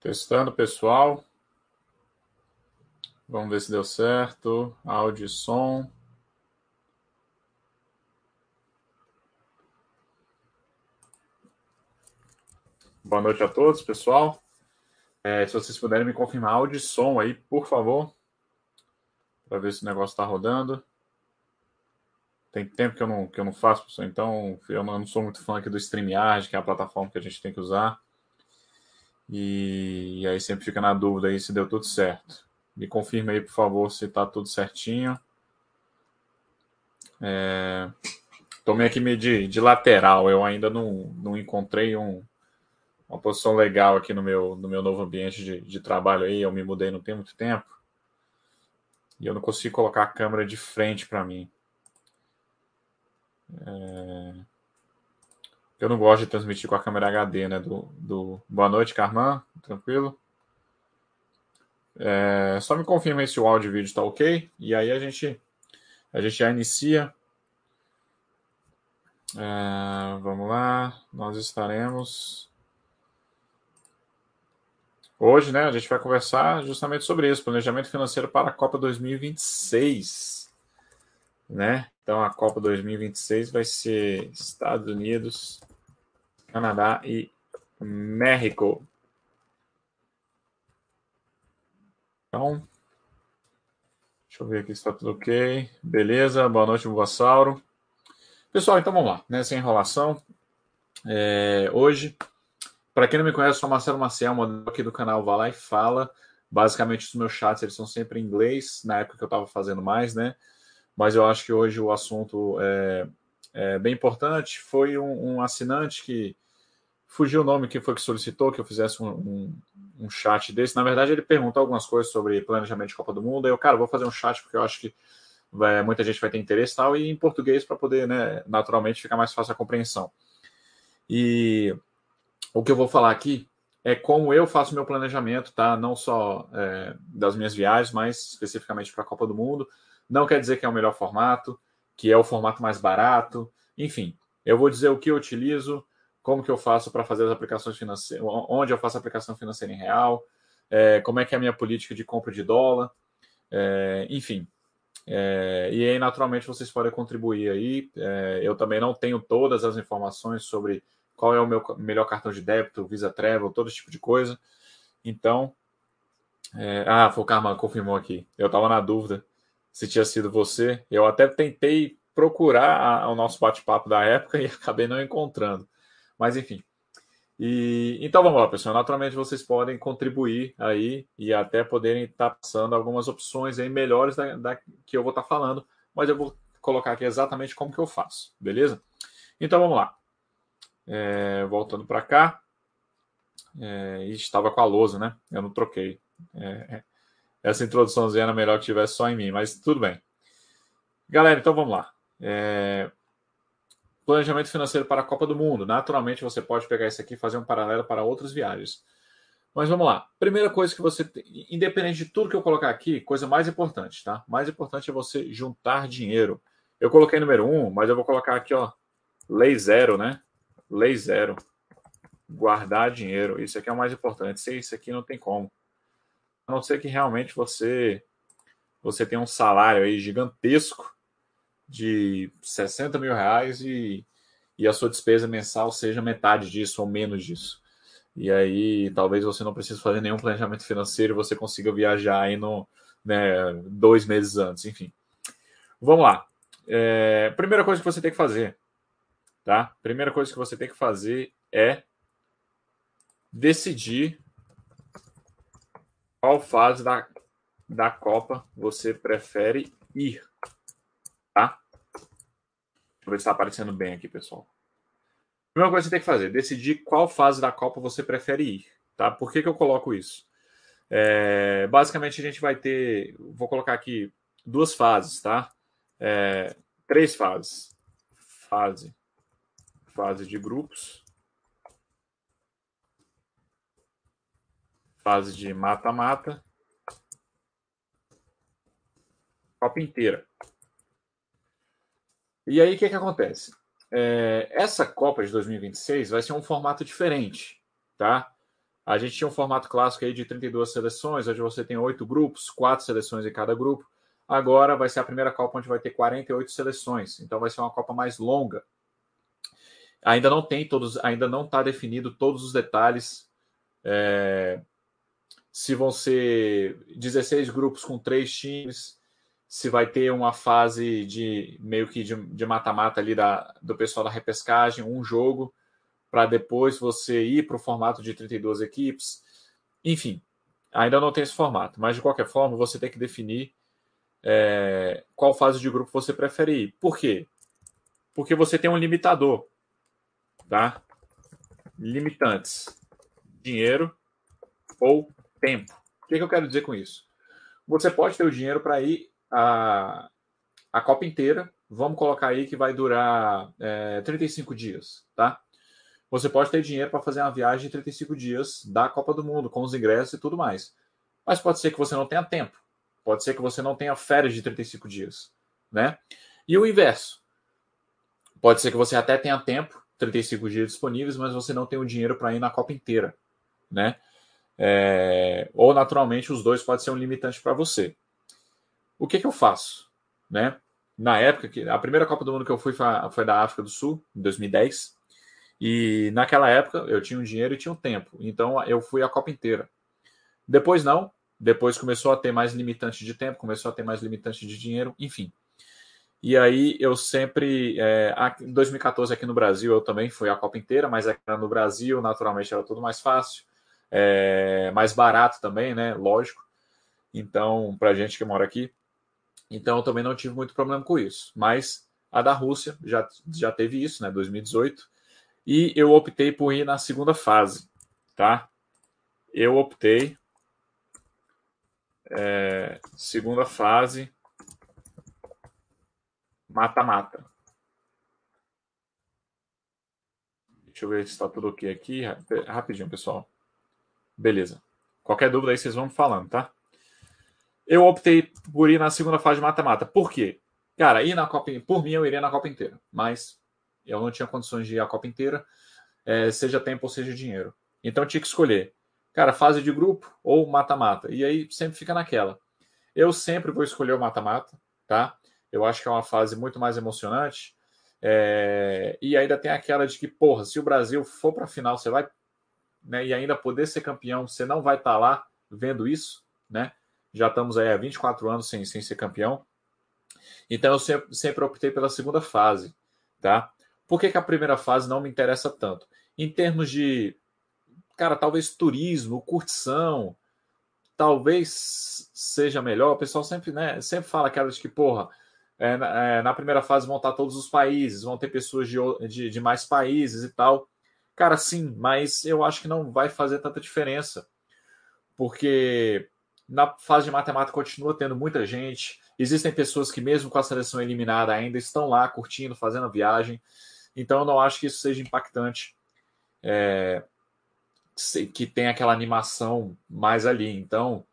Testando, pessoal. Vamos ver se deu certo. Áudio e som. Boa noite a todos, pessoal. É, se vocês puderem me confirmar áudio e som aí, por favor, para ver se o negócio está rodando. Tem tempo que eu não, que eu não faço, pessoal, então eu não, sou muito fã aqui do StreamYard, que é a plataforma que a gente tem que usar. E, e aí sempre fica na dúvida aí se deu tudo certo. Me confirme aí, por favor, se está tudo certinho. É... Tomei aqui de, de lateral, eu ainda não, não encontrei um, uma posição legal aqui no meu, no meu novo ambiente de, de trabalho aí. Eu me mudei não tem muito tempo. E eu não consigo colocar a câmera de frente para mim. É... Eu não gosto de transmitir com a câmera HD, né? Do, do... Boa noite, Carman. Tranquilo? É... Só me confirma se o áudio e vídeo está ok. E aí a gente, a gente já inicia. É... Vamos lá. Nós estaremos. Hoje, né, a gente vai conversar justamente sobre isso, planejamento financeiro para a Copa 2026, né? Então a Copa 2026 vai ser Estados Unidos, Canadá e México. Então, deixa eu ver aqui se está tudo ok. Beleza, boa noite, Buvassauro. Pessoal, então vamos lá, né? Sem enrolação. É, hoje, para quem não me conhece, sou Marcelo Maciel, modelo aqui do canal Vai Lá e Fala. Basicamente, os meus chats eles são sempre em inglês, na época que eu estava fazendo mais, né? Mas eu acho que hoje o assunto é, é, bem importante. Foi um, um, assinante que fugiu o nome que foi que solicitou que eu fizesse um, um, um, chat desse. Na verdade, ele perguntou algumas coisas sobre planejamento de Copa do Mundo. Aí eu, cara, vou fazer um chat porque eu acho que vai, muita gente vai ter interesse tal, e em português para poder, né, naturalmente, ficar mais fácil a compreensão. E o que eu vou falar aqui é como eu faço meu planejamento, tá? Não só é, das minhas viagens, mas especificamente para a Copa do Mundo. Não quer dizer que é o melhor formato, que é o formato mais barato. Enfim, eu vou dizer o que eu utilizo, como que eu faço para fazer as aplicações financeiras, onde eu faço a aplicação financeira em real, é, como é que é a minha política de compra de dólar, é, enfim. É, e aí, naturalmente, vocês podem contribuir aí. É, eu também não tenho todas as informações sobre qual é o meu melhor cartão de débito, Visa Travel, todo esse tipo de coisa. Então, é, ah, foi o Carman confirmou aqui. Eu estava na dúvida se tinha sido você. Eu até tentei procurar a, o nosso bate-papo da época e acabei não encontrando. Mas enfim. E, então vamos lá, pessoal. Naturalmente vocês podem contribuir aí e até poderem estar passando algumas opções aí melhores da, da que eu vou estar falando, mas eu vou colocar aqui exatamente como que eu faço, beleza? Então vamos lá. É, voltando para cá. É, estava com a lousa, né? Eu não troquei. É, essa introduçãozinha era melhor que tivesse só em mim, mas tudo bem. Galera, então vamos lá. É... Planejamento financeiro para a Copa do Mundo. Naturalmente, você pode pegar isso aqui e fazer um paralelo para outras viagens. Mas vamos lá. Primeira coisa que você, independente de tudo que eu colocar aqui, coisa mais importante, tá? Mais importante é você juntar dinheiro. Eu coloquei número um, mas eu vou colocar aqui, ó, lei zero, né? Lei zero. Guardar dinheiro. Isso aqui é o mais importante. Sem isso aqui não tem como. A não ser que realmente você você tenha um salário aí gigantesco de 60 mil reais e, e a sua despesa mensal seja metade disso ou menos disso. E aí talvez você não precise fazer nenhum planejamento financeiro e você consiga viajar aí no, né, dois meses antes, enfim. Vamos lá. É, primeira coisa que você tem que fazer, tá? Primeira coisa que você tem que fazer é decidir qual fase da, da Copa você prefere ir. Tá? Deixa eu ver se está aparecendo bem aqui, pessoal. Primeira coisa que você tem que fazer, decidir qual fase da Copa você prefere ir. Tá? Por que, que eu coloco isso? É, basicamente, a gente vai ter. Vou colocar aqui duas fases, tá? É, três fases. Fase. Fase de grupos. Fase de mata-mata. Copa inteira. E aí, o que, que acontece? É, essa Copa de 2026 vai ser um formato diferente, tá? A gente tinha um formato clássico aí de 32 seleções, onde você tem oito grupos, quatro seleções em cada grupo. Agora vai ser a primeira Copa onde vai ter 48 seleções, então vai ser uma Copa mais longa. Ainda não tem todos, ainda não está definido todos os detalhes. É, se vão ser 16 grupos com três times, se vai ter uma fase de meio que de mata-mata ali da, do pessoal da repescagem, um jogo para depois você ir para o formato de 32 equipes. Enfim, ainda não tem esse formato, mas de qualquer forma você tem que definir é, qual fase de grupo você prefere ir. Por quê? Porque você tem um limitador, tá? Limitantes: dinheiro ou tempo. O que, que eu quero dizer com isso? Você pode ter o dinheiro para ir a, a Copa inteira. Vamos colocar aí que vai durar é, 35 dias, tá? você pode ter dinheiro para fazer uma viagem de 35 dias da Copa do Mundo, com os ingressos e tudo mais. Mas pode ser que você não tenha tempo. Pode ser que você não tenha férias de 35 dias. Né? E o inverso. Pode ser que você até tenha tempo, 35 dias disponíveis, mas você não tem o dinheiro para ir na Copa inteira. Né? É... Ou, naturalmente, os dois podem ser um limitante para você. O que, que eu faço? Né? Na época, que a primeira Copa do Mundo que eu fui foi da África do Sul, em 2010. E naquela época eu tinha um dinheiro e tinha um tempo. Então eu fui a Copa inteira. Depois não. Depois começou a ter mais limitante de tempo, começou a ter mais limitante de dinheiro, enfim. E aí eu sempre. É, em 2014 aqui no Brasil eu também fui a Copa inteira, mas aqui no Brasil naturalmente era tudo mais fácil. É, mais barato também, né? Lógico. Então, para gente que mora aqui. Então eu também não tive muito problema com isso. Mas a da Rússia já, já teve isso, né? 2018 e eu optei por ir na segunda fase, tá? Eu optei é, segunda fase mata-mata. Deixa eu ver se está tudo ok aqui. Rapidinho, pessoal. Beleza. Qualquer dúvida aí vocês vão falando, tá? Eu optei por ir na segunda fase de mata-mata. Por quê? Cara, ir na Copa, por mim eu iria na Copa inteira, mas eu não tinha condições de ir a Copa inteira, é, seja tempo ou seja dinheiro. Então eu tinha que escolher, cara, fase de grupo ou mata-mata. E aí sempre fica naquela. Eu sempre vou escolher o mata-mata, tá? Eu acho que é uma fase muito mais emocionante. É... E ainda tem aquela de que, porra, se o Brasil for para a final, você vai. Né, e ainda poder ser campeão, você não vai estar tá lá vendo isso, né? Já estamos aí há 24 anos sem, sem ser campeão. Então eu sempre, sempre optei pela segunda fase, tá? Por que, que a primeira fase não me interessa tanto? Em termos de, cara, talvez turismo, curtição, talvez seja melhor. O pessoal sempre, né, sempre fala aquela de que, porra, é, é, na primeira fase vão estar todos os países, vão ter pessoas de, de, de, mais países e tal. Cara, sim, mas eu acho que não vai fazer tanta diferença. Porque na fase de matemática continua tendo muita gente. Existem pessoas que, mesmo com a seleção eliminada, ainda estão lá curtindo, fazendo a viagem. Então eu não acho que isso seja impactante, é, que tem aquela animação mais ali. Então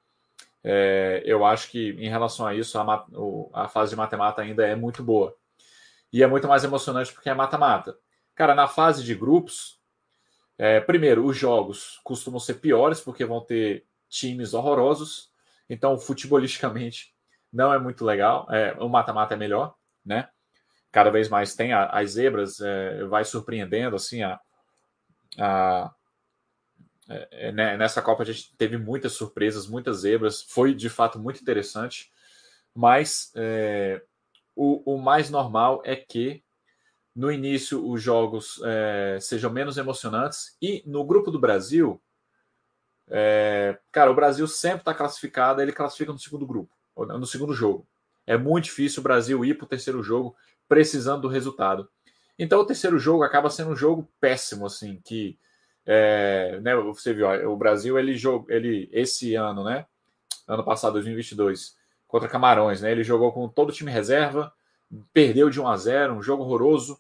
é, eu acho que em relação a isso, a, a fase de mata-mata ainda é muito boa. E é muito mais emocionante porque é mata-mata. Cara, na fase de grupos, é, primeiro, os jogos costumam ser piores porque vão ter times horrorosos. Então, futebolisticamente, não é muito legal. É, o mata-mata é melhor, né? cada vez mais tem a, as zebras, é, vai surpreendendo assim a, a é, é, né, nessa Copa a gente teve muitas surpresas, muitas zebras, foi de fato muito interessante, mas é, o, o, mais normal é que no início os jogos é, sejam menos emocionantes e no grupo do Brasil, é, cara, o Brasil sempre está classificado, ele classifica no segundo grupo, no segundo jogo. É muito difícil o Brasil ir para o terceiro jogo precisando do resultado. Então o terceiro jogo acaba sendo um jogo péssimo, assim, que é, né, você viu, o Brasil ele jogou, ele esse ano, né, ano passado, 2022, contra Camarões, né, ele jogou com todo o time reserva, perdeu de 1 a 0, um jogo horroroso.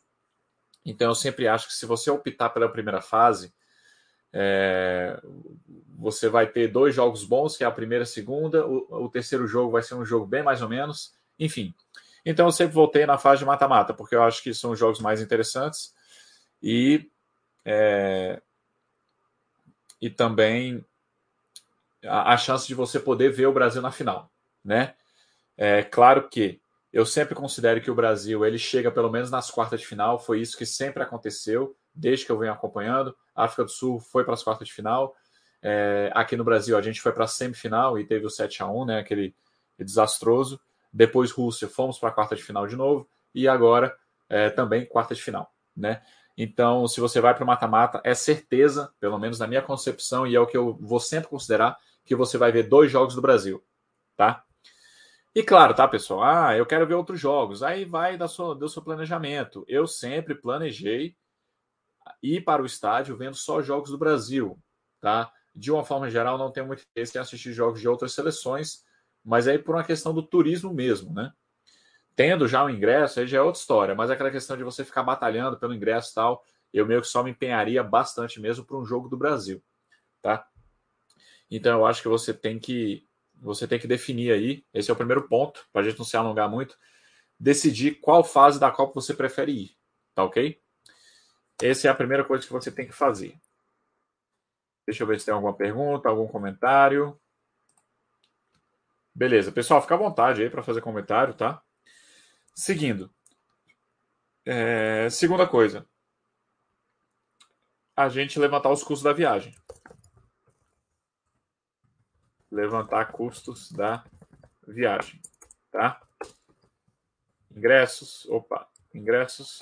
Então eu sempre acho que se você optar pela primeira fase, é, você vai ter dois jogos bons, que é a primeira e a segunda. O, o terceiro jogo vai ser um jogo bem mais ou menos. Enfim, então eu sempre voltei na fase de mata-mata, porque eu acho que são os jogos mais interessantes. E é, e também a, a, chance de você poder ver o Brasil na final, né? É claro que eu sempre considero que o Brasil ele chega pelo menos nas quartas de final, foi isso que sempre aconteceu desde que eu venho acompanhando. A África do Sul foi para as quartas de final. É, aqui no Brasil a gente foi para a semifinal e teve o 7 a 1 né? Aquele desastroso. Depois Rússia, fomos para a quarta de final de novo e agora é, também quarta de final, né? Então, se você vai para o mata-mata, é certeza, pelo menos na minha concepção, e é o que eu vou sempre considerar, que você vai ver dois jogos do Brasil, tá? E claro, tá, pessoal? Ah, eu quero ver outros jogos. Aí vai da sua, do seu planejamento. Eu sempre planejei ir para o estádio vendo só jogos do Brasil, tá? De uma forma geral, não tenho muito interesse em assistir jogos de outras seleções, mas aí por uma questão do turismo mesmo, né? Tendo já o ingresso, aí já é outra história, mas aquela questão de você ficar batalhando pelo ingresso e tal, eu meio que só me empenharia bastante mesmo para um jogo do Brasil, tá? Então eu acho que você tem que você tem que definir aí, esse é o primeiro ponto, para a gente não se alongar muito, decidir qual fase da Copa você prefere ir, tá ok? Essa é a primeira coisa que você tem que fazer. Deixa eu ver se tem alguma pergunta, algum comentário. Beleza, pessoal, fica à vontade aí para fazer comentário, tá? Seguindo. É, segunda coisa. A gente levantar os custos da viagem. Levantar custos da viagem, tá? Ingressos, opa, ingressos,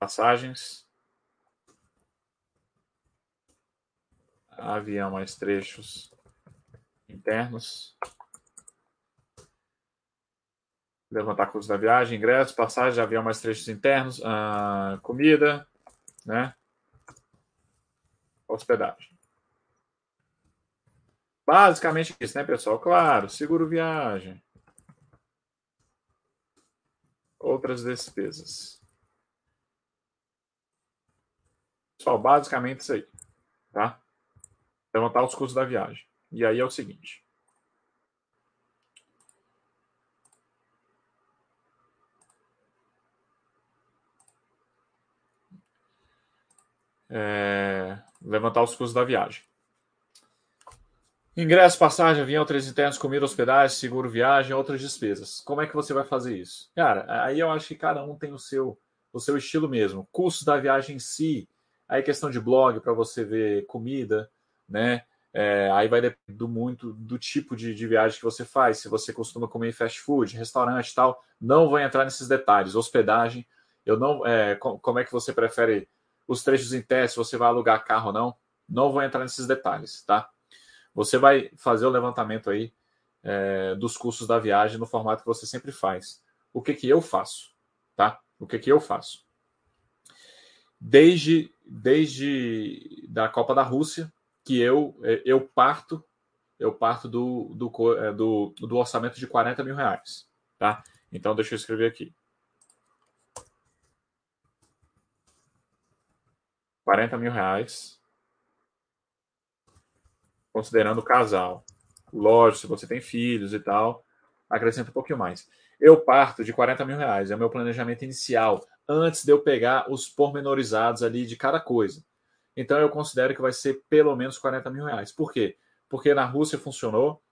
passagens, avião mais trechos internos, levantar custos da viagem, ingressos, passagem de avião mais trechos internos, uh, comida, né? Hospedagem. Basicamente isso, né, pessoal? Claro, seguro viagem. Outras despesas. Pessoal, basicamente isso aí, tá? Levantar os custos da viagem. E aí é o seguinte. é, levantar os custos da viagem. Ingresso, passagem, avião, três internos, comida, hospedagem, seguro, viagem, outras despesas. Como é que você vai fazer isso? Cara, aí eu acho que cada um tem o seu, o seu estilo mesmo. Custo da viagem em si, aí questão de blog para você ver comida, né? É, aí vai depender muito do tipo de, de, viagem que você faz. Se você costuma comer fast food, restaurante e tal, não vou entrar nesses detalhes. Hospedagem, eu não. É, como é que você prefere os trechos em teste, você vai alugar carro ou não. Não vou entrar nesses detalhes, tá? Você vai fazer o levantamento aí é, dos custos da viagem no formato que você sempre faz. O que que eu faço, tá? O que que eu faço? Desde, desde da Copa da Rússia, que eu, é, eu parto eu parto do, do, é, do, do orçamento de 40 mil reais, tá? Então, deixa eu escrever aqui. 40 mil reais, considerando o casal. Lógico, se você tem filhos e tal, acrescenta um pouquinho mais. Eu parto de 40 mil reais, é o meu planejamento inicial, antes de eu pegar os pormenorizados ali de cada coisa. Então eu considero que vai ser pelo menos 40 mil reais. Por quê? Porque na Rússia funcionou,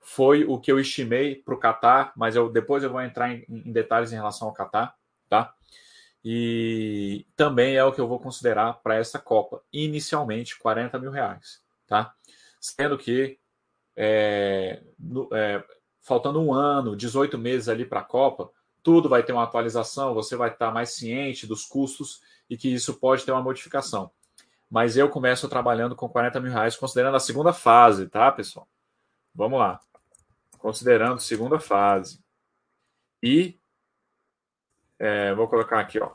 foi o que eu estimei para o Catar, mas eu, depois eu vou entrar em, em detalhes em relação ao Catar, tá? E também é o que eu vou considerar para essa Copa. Inicialmente, 40 mil reais. Tá? Sendo que é, no, é, faltando um ano, 18 meses ali para a Copa, tudo vai ter uma atualização, você vai estar mais ciente dos custos e que isso pode ter uma modificação. Mas eu começo trabalhando com 40 mil reais, considerando a segunda fase, tá, pessoal? Vamos lá. Considerando segunda fase. E é, vou colocar aqui, ó.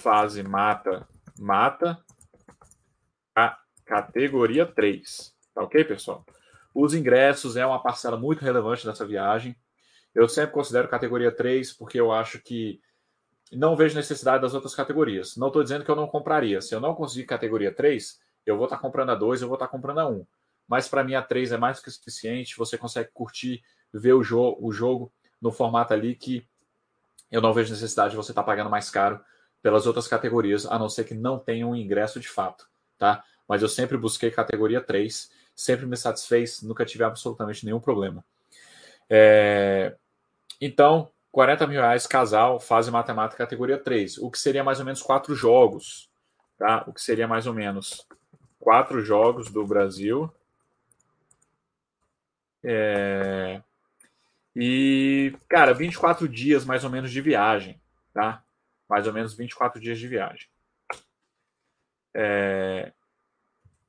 Fase mata, mata. Categoria 3. Tá ok, pessoal? Os ingressos é uma parcela muito relevante dessa viagem. Eu sempre considero categoria 3 porque eu acho que não vejo necessidade das outras categorias. Não estou dizendo que eu não compraria. Se eu não conseguir categoria 3, eu vou estar tá comprando a 2, eu vou estar tá comprando a 1. Mas para mim a 3 é mais que suficiente. Você consegue curtir, ver o, jo o jogo no formato ali que eu não vejo necessidade de você estar tá pagando mais caro pelas outras categorias, a não ser que não tenha um ingresso de fato, tá? Mas eu sempre busquei categoria 3, sempre me satisfez, nunca tive absolutamente nenhum problema. É... Então, 40 mil reais casal, fase matemática categoria 3, o que seria mais ou menos quatro jogos, tá? O que seria mais ou menos quatro jogos do Brasil. É... E, cara, 24 dias mais ou menos de viagem, tá? Mais ou menos 24 dias de viagem. É...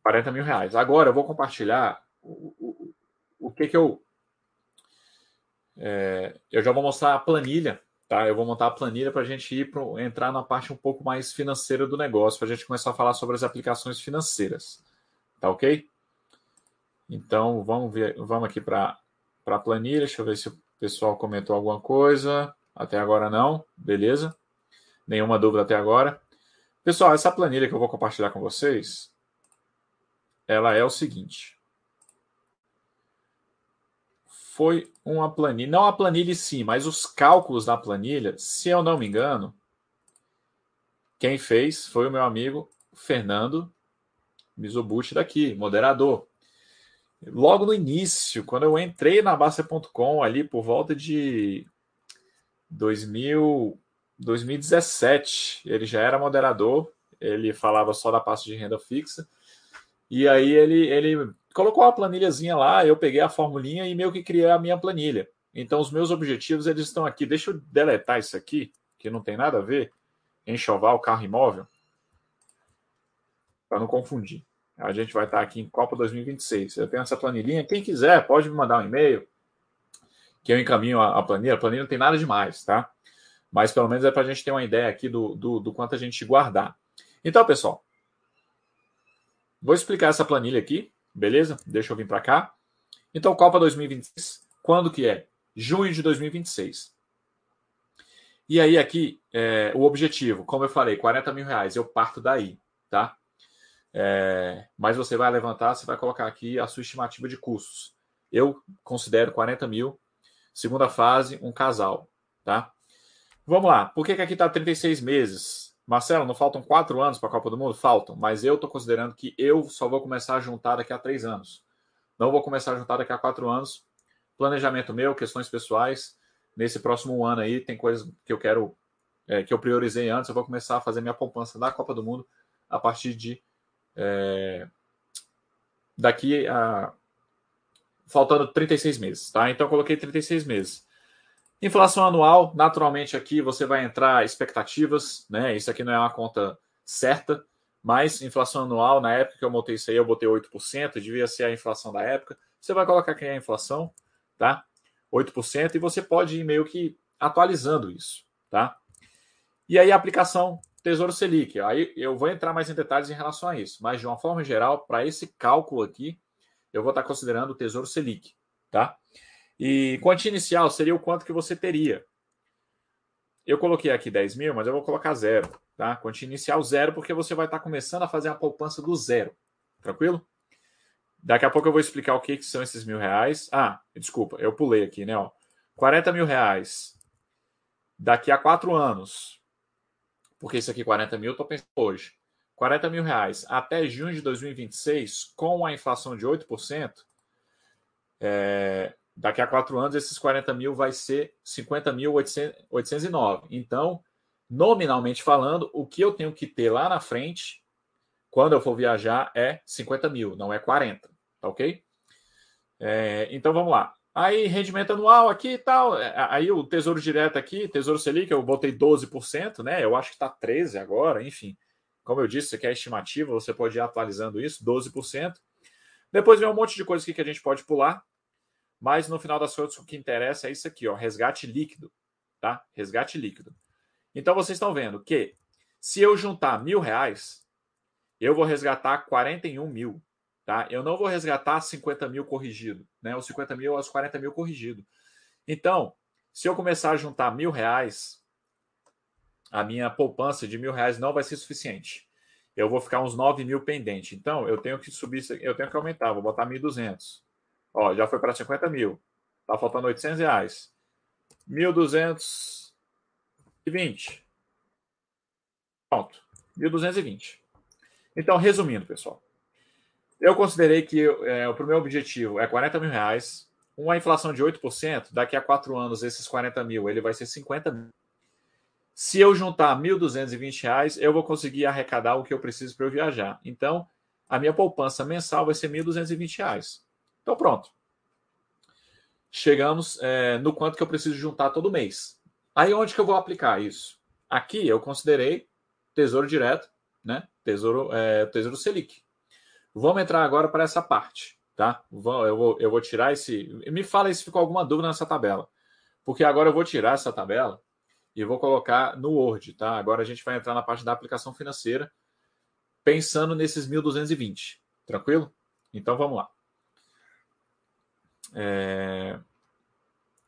40 mil reais. Agora eu vou compartilhar o, o, o que que eu. É... eu já vou mostrar a planilha, tá? Eu vou montar a planilha para a gente ir pro, entrar na parte um pouco mais financeira do negócio, para a gente começar a falar sobre as aplicações financeiras, tá ok? Então vamos ver, vamos aqui para a planilha. Deixa eu ver se o pessoal comentou alguma coisa. Até agora não, beleza? Nenhuma dúvida até agora. Pessoal, essa planilha que eu vou compartilhar com vocês, ela é o seguinte. Foi uma planilha, não a planilha em si, mas os cálculos da planilha, se eu não me engano, quem fez foi o meu amigo Fernando Mizobuchi daqui, moderador logo no início, quando eu entrei na Basta.com ali por volta de 2000, 2017, ele já era moderador, ele falava só da parte de renda fixa. E aí ele, ele colocou a planilhazinha lá, eu peguei a formulinha e meio que criei a minha planilha. Então os meus objetivos eles estão aqui. Deixa eu deletar isso aqui, que não tem nada a ver. Enxoval, carro imóvel. Para não confundir. A gente vai estar aqui em Copa 2026. Eu tenho essa planilhinha. Quem quiser, pode me mandar um e-mail que eu encaminho a, planilha. A planilha não tem nada demais, tá? Mas pelo menos é para a gente ter uma ideia aqui do, do, do quanto a gente guardar. Então, pessoal, vou explicar essa planilha aqui, beleza? Deixa eu vir para cá. Então, Copa 2026, quando que é? Junho de 2026. E aí aqui, é, o objetivo, como eu falei, 40 mil reais, eu parto daí, tá? É, mas você vai levantar, você vai colocar aqui a sua estimativa de custos. Eu considero 40 mil, segunda fase, um casal, tá? Vamos lá, por que, que aqui está 36 meses? Marcelo, não faltam quatro anos para a Copa do Mundo? Faltam, mas eu estou considerando que eu só vou começar a juntar daqui a três anos. Não vou começar a juntar daqui a quatro anos. Planejamento meu, questões pessoais. Nesse próximo ano aí, tem coisas que eu quero, é, que eu priorizei antes. Eu vou começar a fazer minha poupança da Copa do Mundo a partir de é, daqui a. faltando 36 meses, tá? Então, coloquei 36 meses. Inflação anual, naturalmente aqui você vai entrar expectativas, né? Isso aqui não é uma conta certa, mas inflação anual, na época que eu montei isso aí, eu botei 8%, devia ser a inflação da época. Você vai colocar aqui a inflação, tá? 8%, e você pode ir meio que atualizando isso, tá? E aí a aplicação Tesouro Selic. Aí eu vou entrar mais em detalhes em relação a isso, mas de uma forma geral, para esse cálculo aqui, eu vou estar considerando o Tesouro Selic, tá? E quantia inicial seria o quanto que você teria. Eu coloquei aqui 10 mil, mas eu vou colocar zero, tá? Quantia inicial zero, porque você vai estar começando a fazer a poupança do zero, tranquilo? Daqui a pouco eu vou explicar o que, que são esses mil reais. Ah, desculpa, eu pulei aqui, né? Ó, 40 mil reais daqui a quatro anos porque isso aqui 40 mil, estou pensando hoje. 40 mil reais até junho de 2026, com a inflação de 8%, é, daqui a quatro anos, esses 40 mil vai ser 50.809. Então, nominalmente falando, o que eu tenho que ter lá na frente, quando eu for viajar, é 50 mil, não é 40, tá ok? É, então vamos lá. Aí, rendimento anual aqui e tal. É, aí o Tesouro Direto aqui, Tesouro Selic, eu botei 12%, né? Eu acho que está 13% agora, enfim. Como eu disse, isso aqui é estimativa, você pode ir atualizando isso, 12%. Depois vem um monte de coisas aqui que a gente pode pular. Mas no final das contas, o que interessa é isso aqui, ó, resgate líquido, tá? Resgate líquido. Então vocês estão vendo que se eu juntar mil reais, eu vou resgatar 41 mil. Tá? Eu não vou resgatar 50 mil corrigido, né? Os 50 mil aos 40 mil corrigido. Então, se eu começar a juntar mil reais, a minha poupança de mil reais não vai ser suficiente. Eu vou ficar uns 9 mil pendente. Então, eu tenho que subir, eu tenho que aumentar, vou botar 1.200. Ó, já foi para 50 mil. Tá faltando 800 reais. 1.220. Pronto, 1.220. Então, resumindo, pessoal, eu considerei que é, o meu objetivo é 40 mil reais, uma inflação de 8%, daqui a quatro anos, esses 40 mil, ele vai ser 50 mil. Se eu juntar 1.220 reais, eu vou conseguir arrecadar o que eu preciso para eu viajar. Então, a minha poupança mensal vai ser 1.220 reais. Então, pronto. Chegamos é, no quanto que eu preciso juntar todo mês. Aí, onde que eu vou aplicar isso? Aqui, eu considerei Tesouro Direto, né? Tesouro, é, tesouro Selic. Vamos entrar agora para essa parte, tá? Eu vou, eu vou tirar esse. Me fala se ficou alguma dúvida nessa tabela. Porque agora eu vou tirar essa tabela e vou colocar no Word, tá? Agora a gente vai entrar na parte da aplicação financeira, pensando nesses 1.220. Tranquilo? Então vamos lá. É...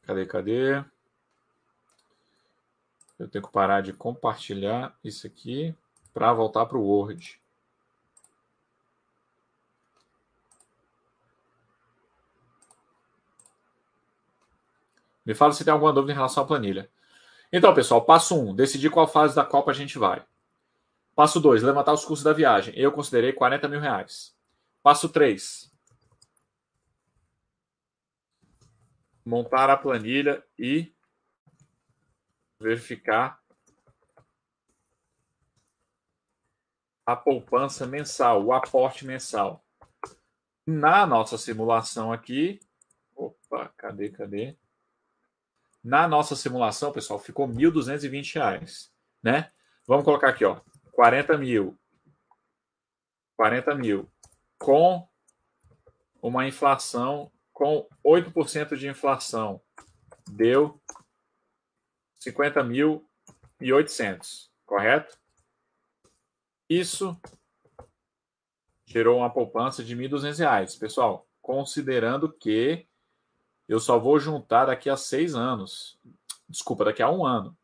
Cadê, cadê? Eu tenho que parar de compartilhar isso aqui para voltar para o Word. Me fala se tem alguma dúvida em relação à planilha. Então, pessoal, passo 1, um, decidir qual fase da Copa a gente vai. Passo 2, levantar os custos da viagem. Eu considerei 40 mil reais. Passo 3, montar a planilha e verificar a poupança mensal, o aporte mensal. Na nossa simulação aqui, opa, cadê, cadê? Na nossa simulação, pessoal, ficou R$ 1.220, né? Vamos colocar aqui, ó, 40 mil. 40 mil com uma inflação, com 8% de inflação, deu 50.800, correto? Isso gerou uma poupança de R$ 1.200, pessoal, considerando que eu só vou juntar daqui a seis anos. Desculpa, daqui a um ano.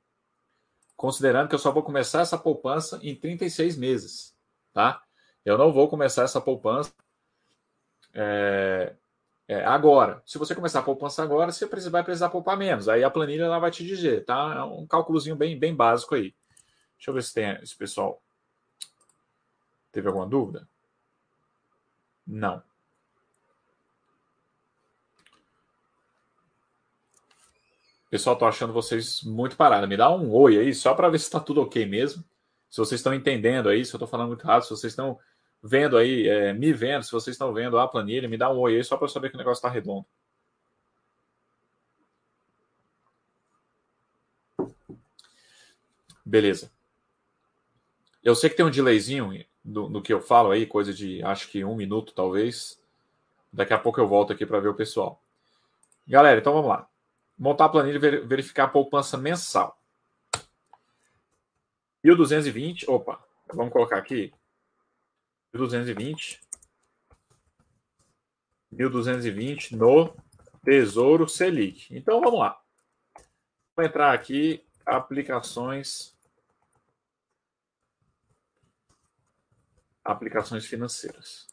Considerando que eu só vou começar essa poupança em 36 meses. Tá? Eu não vou começar essa poupança é, é, agora. Se você começar a poupança agora, você vai precisar poupar menos. Aí a planilha ela vai te dizer, tá? É um cálculozinho bem, bem básico aí. Deixa eu ver se tem esse pessoal. Teve alguma dúvida? Não. Pessoal, tô achando vocês muito parados. Me dá um oi aí, só para ver se está tudo ok mesmo. Se vocês estão entendendo aí, se eu estou falando muito rápido, se vocês estão vendo aí, é, me vendo, se vocês estão vendo a planilha, me dá um oi aí só para eu saber que o negócio está redondo. Beleza. Eu sei que tem um delayzinho do, no que eu falo aí, coisa de acho que um minuto talvez. Daqui a pouco eu volto aqui para ver o pessoal. Galera, então vamos lá montar a planilha e verificar a poupança mensal. 1.220, opa, vamos colocar aqui. 1.220. 1.220 no Tesouro Selic. Então vamos lá. Vou entrar aqui, aplicações. Aplicações financeiras.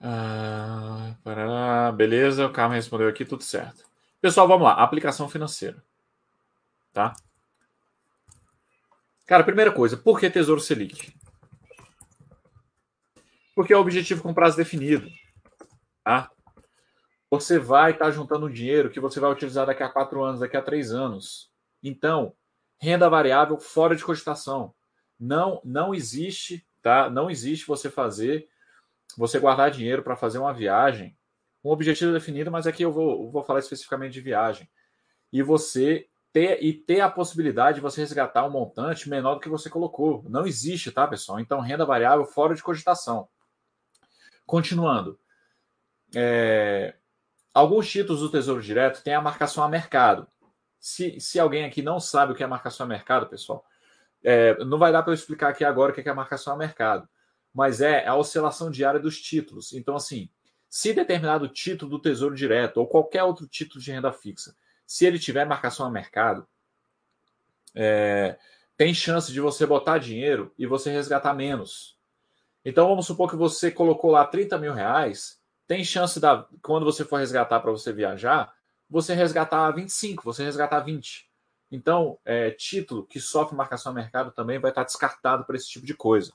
Ah, beleza, o Carmen respondeu aqui, tudo certo. Pessoal, vamos lá. Aplicação financeira. Tá? Cara, primeira coisa, por que Tesouro Selic? Porque é o objetivo com prazo definido. Tá? Você vai estar tá juntando dinheiro que você vai utilizar daqui a quatro anos, daqui a três anos. Então, renda variável fora de cogitação. Não, não existe, tá? Não existe você fazer você guardar dinheiro para fazer uma viagem, um objetivo definido, mas aqui eu vou, vou falar especificamente de viagem, e você ter e ter a possibilidade de você resgatar um montante menor do que você colocou. Não existe, tá, pessoal? Então, renda variável fora de cogitação. Continuando. É, alguns títulos do Tesouro Direto têm a marcação a mercado. Se, se alguém aqui não sabe o que é marcação a mercado, pessoal, é, não vai dar para eu explicar aqui agora o que é marcação a mercado mas é a oscilação diária dos títulos. Então, assim, se determinado título do Tesouro Direto ou qualquer outro título de renda fixa, se ele tiver marcação a mercado, é, tem chance de você botar dinheiro e você resgatar menos. Então vamos supor que você colocou lá 30 mil reais, tem chance da quando você for resgatar para você viajar, você resgatar 25, você resgatar 20. Então, é, título que sofre marcação a mercado também vai estar descartado para esse tipo de coisa.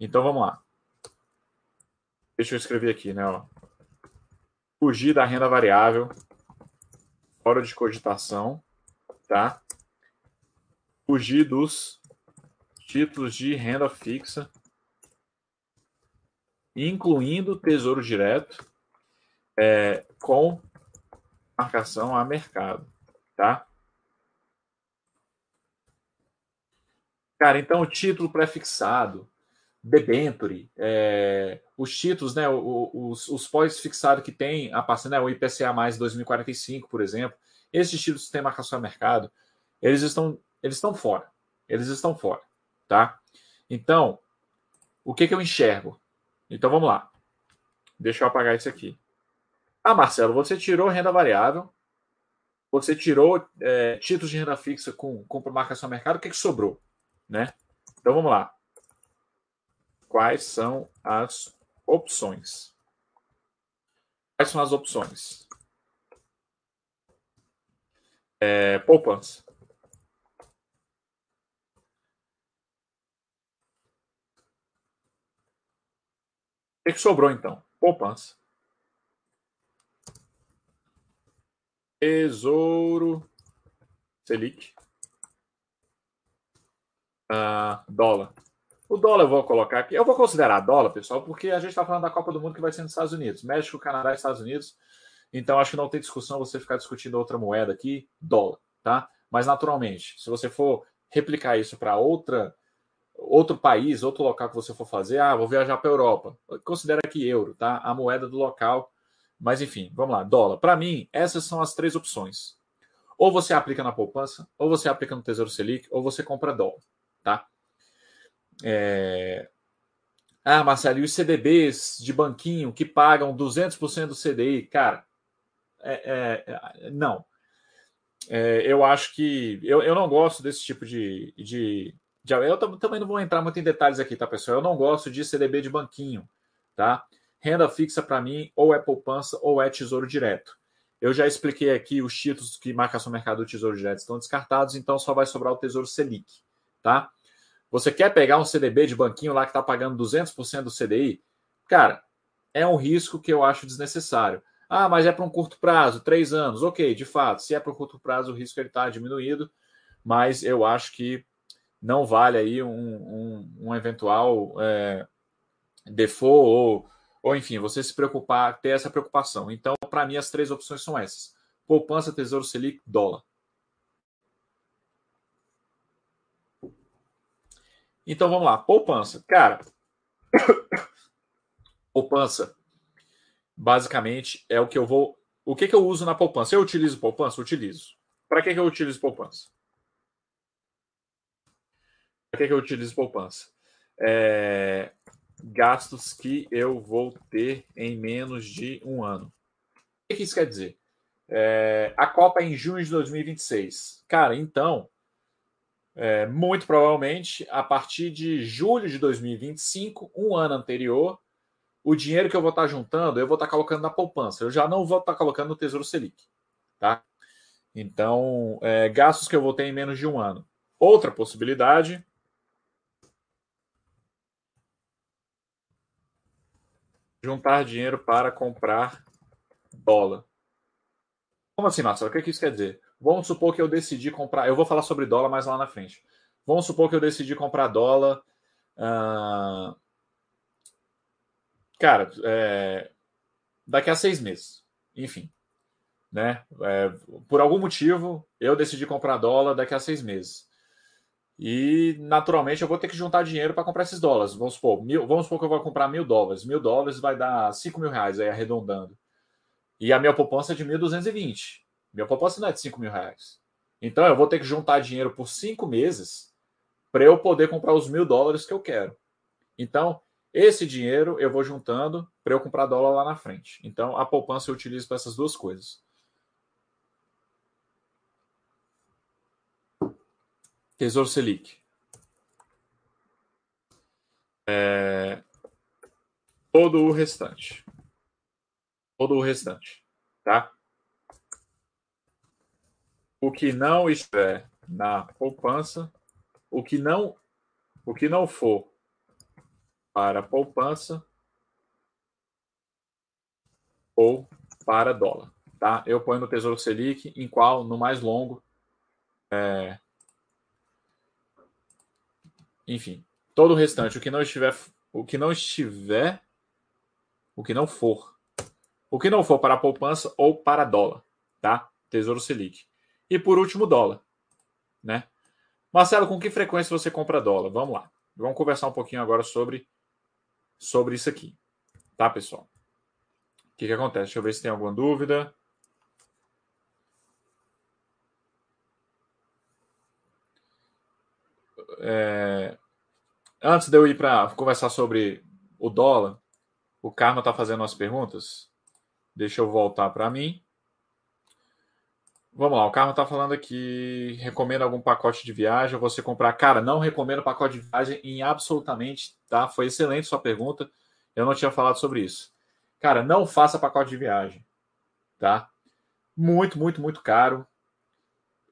Então vamos lá. Deixa eu escrever aqui, né? Ó. Fugir da renda variável, fora de cogitação, tá? Fugir dos títulos de renda fixa, incluindo tesouro direto, é, com marcação a mercado, tá? Cara, então o título pré-fixado, debenture, é, os títulos, né, os, os pós-fixados que tem a parte, né, o IPCA mais 2045, por exemplo, esses títulos que têm marcação a mercado, eles estão, eles estão fora. Eles estão fora, tá? Então, o que, que eu enxergo? Então vamos lá. Deixa eu apagar isso aqui. Ah, Marcelo, você tirou renda variável, você tirou é, títulos de renda fixa com, com marcação a mercado, o que, que sobrou? Né? Então vamos lá. Quais são as opções? Quais são as opções? É, poupança. O que, sobrou então? Poupança. Tesouro Selic. Uh, dólar. O dólar eu vou colocar aqui. Eu vou considerar dólar, pessoal, porque a gente está falando da Copa do Mundo que vai ser nos Estados Unidos. México, Canadá Estados Unidos. Então acho que não tem discussão você ficar discutindo outra moeda aqui, dólar, tá? Mas naturalmente, se você for replicar isso para outra outro país, outro local que você for fazer, ah, vou viajar para a Europa, considera aqui euro, tá? A moeda do local. Mas enfim, vamos lá, dólar. Para mim, essas são as três opções. Ou você aplica na poupança, ou você aplica no Tesouro Selic, ou você compra dólar tá? É... Ah, Marcelo, e os CDBs de banquinho que pagam 200% do CDI? Cara, é, é, não. É, eu acho que. Eu, eu não gosto desse tipo de. de, de eu também não vou entrar muito em detalhes aqui, tá, pessoal? Eu não gosto de CDB de banquinho, tá? Renda fixa para mim ou é poupança ou é tesouro direto. Eu já expliquei aqui os títulos que marcação mercado do tesouro direto estão descartados, então só vai sobrar o tesouro Selic tá? Você quer pegar um CDB de banquinho lá que está pagando 200% do CDI? Cara, é um risco que eu acho desnecessário. Ah, mas é para um curto prazo, três anos. Ok, de fato, se é para um curto prazo, o risco está diminuído, mas eu acho que não vale aí um, um, um eventual é, default ou, ou, enfim, você se preocupar, ter essa preocupação. Então, para mim, as três opções são essas: poupança, tesouro Selic, dólar. Então vamos lá, poupança. Cara, poupança basicamente é o que eu vou. O que, que eu uso na poupança? Eu utilizo poupança? Utilizo. Para que, que eu utilizo poupança? Para que, que eu utilizo poupança? É... Gastos que eu vou ter em menos de um ano. O que, que isso quer dizer? É... A Copa é em junho de 2026. Cara, então é, muito provavelmente, a partir de julho de 2025, um ano anterior, o dinheiro que eu vou estar juntando, eu vou estar colocando na poupança. Eu já não vou estar colocando no Tesouro Selic. Tá? Então, é, gastos que eu vou ter em menos de um ano. Outra possibilidade. Juntar dinheiro para comprar dólar. Como assim, Marcelo? O que isso quer dizer? Vamos supor que eu decidi comprar. Eu vou falar sobre dólar mais lá na frente. Vamos supor que eu decidi comprar dólar. Uh... Cara, é... daqui a seis meses. Enfim. Né? É... por algum motivo, eu decidi comprar dólar daqui a seis meses. E naturalmente eu vou ter que juntar dinheiro para comprar esses dólares. Vamos supor, mil, vamos supor que eu vou comprar mil dólares. Mil dólares vai dar cinco mil reais aí arredondando. E a minha poupança é de 1.220. Minha poupança não é de 5 mil reais. Então eu vou ter que juntar dinheiro por cinco meses para eu poder comprar os mil dólares que eu quero. Então, esse dinheiro eu vou juntando para eu comprar dólar lá na frente. Então, a poupança eu utilizo para essas duas coisas. Tesouro Selic. É... todo o restante. Todo o restante, tá? O que não estiver na poupança, o que não o que não for para poupança ou para dólar, tá? Eu ponho no Tesouro Selic, em qual no mais longo é... enfim, todo o restante, o que não estiver o que não estiver o que não for. O que não for para poupança ou para dólar, tá? Tesouro Selic. E por último, dólar, né? Marcelo, com que frequência você compra dólar? Vamos lá. Vamos conversar um pouquinho agora sobre sobre isso aqui. Tá, pessoal? O que, que acontece? Deixa eu ver se tem alguma dúvida. É... Antes de eu ir para conversar sobre o dólar, o Karma está fazendo umas perguntas. Deixa eu voltar para mim. Vamos lá, o Karma está falando aqui. Recomenda algum pacote de viagem? Você comprar? Cara, não recomendo pacote de viagem em absolutamente, tá? Foi excelente sua pergunta. Eu não tinha falado sobre isso. Cara, não faça pacote de viagem, tá? Muito, muito, muito caro.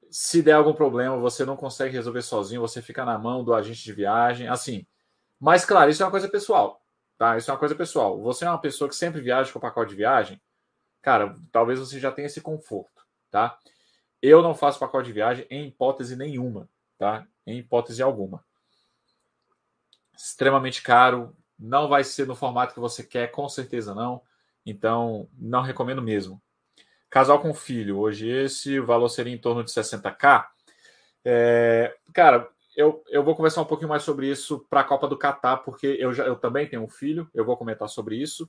Se der algum problema, você não consegue resolver sozinho, você fica na mão do agente de viagem, assim. Mas, claro, isso é uma coisa pessoal. Tá? Isso é uma coisa pessoal. Você é uma pessoa que sempre viaja com pacote de viagem, cara, talvez você já tenha esse conforto, tá? Eu não faço pacote de viagem em hipótese nenhuma, tá? Em hipótese alguma. Extremamente caro, não vai ser no formato que você quer, com certeza não. Então, não recomendo mesmo. Casal com filho, hoje esse valor seria em torno de 60k. É, cara, eu, eu vou conversar um pouquinho mais sobre isso para a Copa do Catar, porque eu, já, eu também tenho um filho, eu vou comentar sobre isso.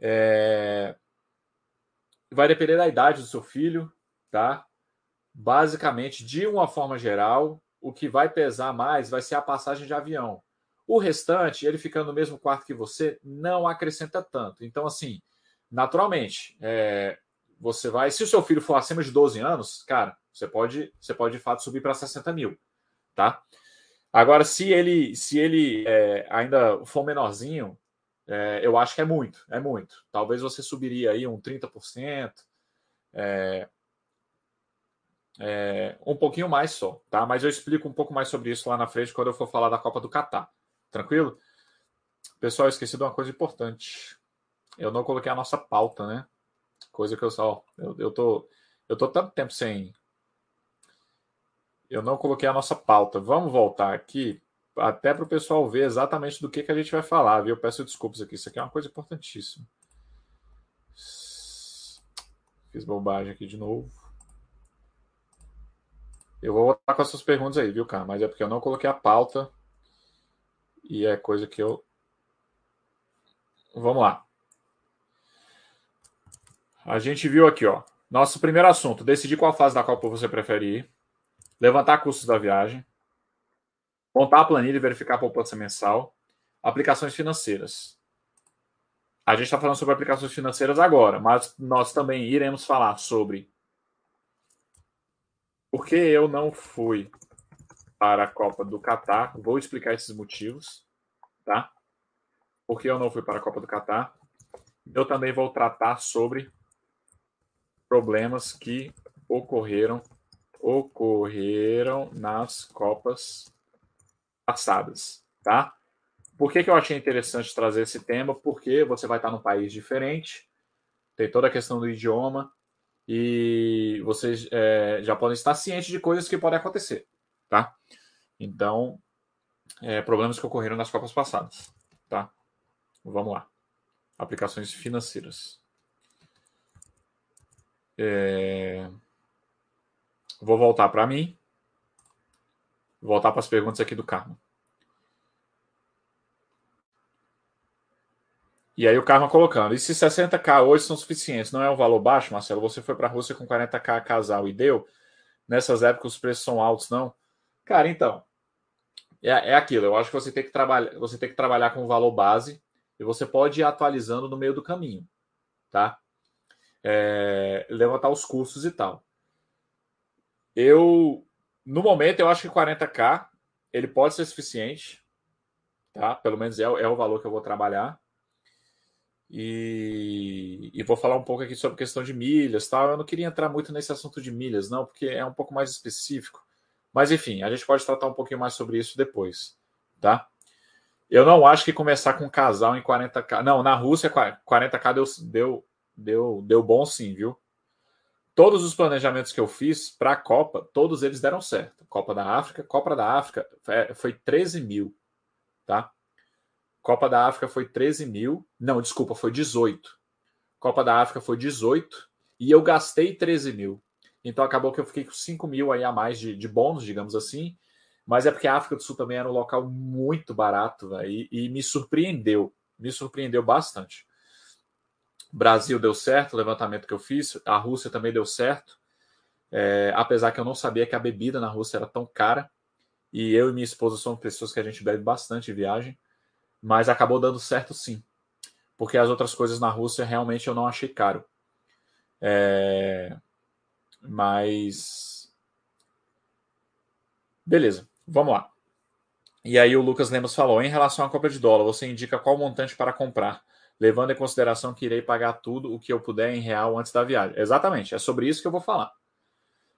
É... Vai depender da idade do seu filho, tá? Basicamente, de uma forma geral, o que vai pesar mais vai ser a passagem de avião. O restante, ele ficando no mesmo quarto que você, não acrescenta tanto. Então, assim, naturalmente, é, você vai. Se o seu filho for acima de 12 anos, cara, você pode, você pode de fato subir para 60 mil tá? Agora, se ele, se ele é, ainda for menorzinho, é, eu acho que é muito, é muito. Talvez você subiria aí um 30%, é, é, um pouquinho mais só, tá? Mas eu explico um pouco mais sobre isso lá na frente quando eu for falar da Copa do Catar. Tranquilo? Pessoal, eu esqueci de uma coisa importante. Eu não coloquei a nossa pauta, né? Coisa que eu só. Eu, eu, tô, eu tô tanto tempo sem, eu não coloquei a nossa pauta. Vamos voltar aqui, até para o pessoal ver exatamente do que, que a gente vai falar, viu? Eu peço desculpas aqui, isso aqui é uma coisa importantíssima. Fiz bobagem aqui de novo. Eu vou voltar com essas perguntas aí, viu, cara? Mas é porque eu não coloquei a pauta. E é coisa que eu. Vamos lá. A gente viu aqui, ó. Nosso primeiro assunto: decidir qual fase da Copa você prefere ir levantar custos da viagem, montar a planilha e verificar a poupança mensal, aplicações financeiras. A gente está falando sobre aplicações financeiras agora, mas nós também iremos falar sobre por que eu não fui para a Copa do Catar. Vou explicar esses motivos, tá? Por que eu não fui para a Copa do Catar. Eu também vou tratar sobre problemas que ocorreram ocorreram nas Copas passadas, tá? Por que, que eu achei interessante trazer esse tema? Porque você vai estar num país diferente, tem toda a questão do idioma e vocês é, já podem estar cientes de coisas que podem acontecer, tá? Então, é, problemas que ocorreram nas Copas passadas, tá? Vamos lá. Aplicações financeiras. É... Vou voltar para mim. Voltar para as perguntas aqui do Karma. E aí o Karma colocando. E se 60k hoje são suficientes, não é um valor baixo, Marcelo? Você foi para a Rússia com 40k casal e deu? Nessas épocas os preços são altos, não? Cara, então. É, é aquilo. Eu acho que você tem que trabalhar, você tem que trabalhar com o valor base e você pode ir atualizando no meio do caminho, tá? É, levantar os custos e tal. Eu, no momento, eu acho que 40k ele pode ser suficiente, tá? Pelo menos é, é o valor que eu vou trabalhar. E, e, vou falar um pouco aqui sobre questão de milhas, tal. Eu não queria entrar muito nesse assunto de milhas, não, porque é um pouco mais específico. Mas enfim, a gente pode tratar um pouquinho mais sobre isso depois, tá? Eu não acho que começar com um casal em 40k. Não, na Rússia 40k deu, deu, deu, deu bom sim, viu? Todos os planejamentos que eu fiz para a Copa, todos eles deram certo. Copa da África, Copa da África é, foi 13 mil, tá? Copa da África foi 13 mil. Não, desculpa, foi 18. Copa da África foi 18 e eu gastei 13 mil. Então acabou que eu fiquei com 5 mil aí a mais de, de bônus, digamos assim. Mas é porque a África do Sul também era um local muito barato véio, e, e me surpreendeu. Me surpreendeu bastante. Brasil deu certo, o levantamento que eu fiz. A Rússia também deu certo. É, apesar que eu não sabia que a bebida na Rússia era tão cara. E eu e minha esposa somos pessoas que a gente bebe bastante em viagem. Mas acabou dando certo sim. Porque as outras coisas na Rússia realmente eu não achei caro. É, mas. Beleza. Vamos lá. E aí o Lucas Lemos falou: em relação à compra de dólar, você indica qual montante para comprar, levando em consideração que irei pagar tudo o que eu puder em real antes da viagem. Exatamente, é sobre isso que eu vou falar.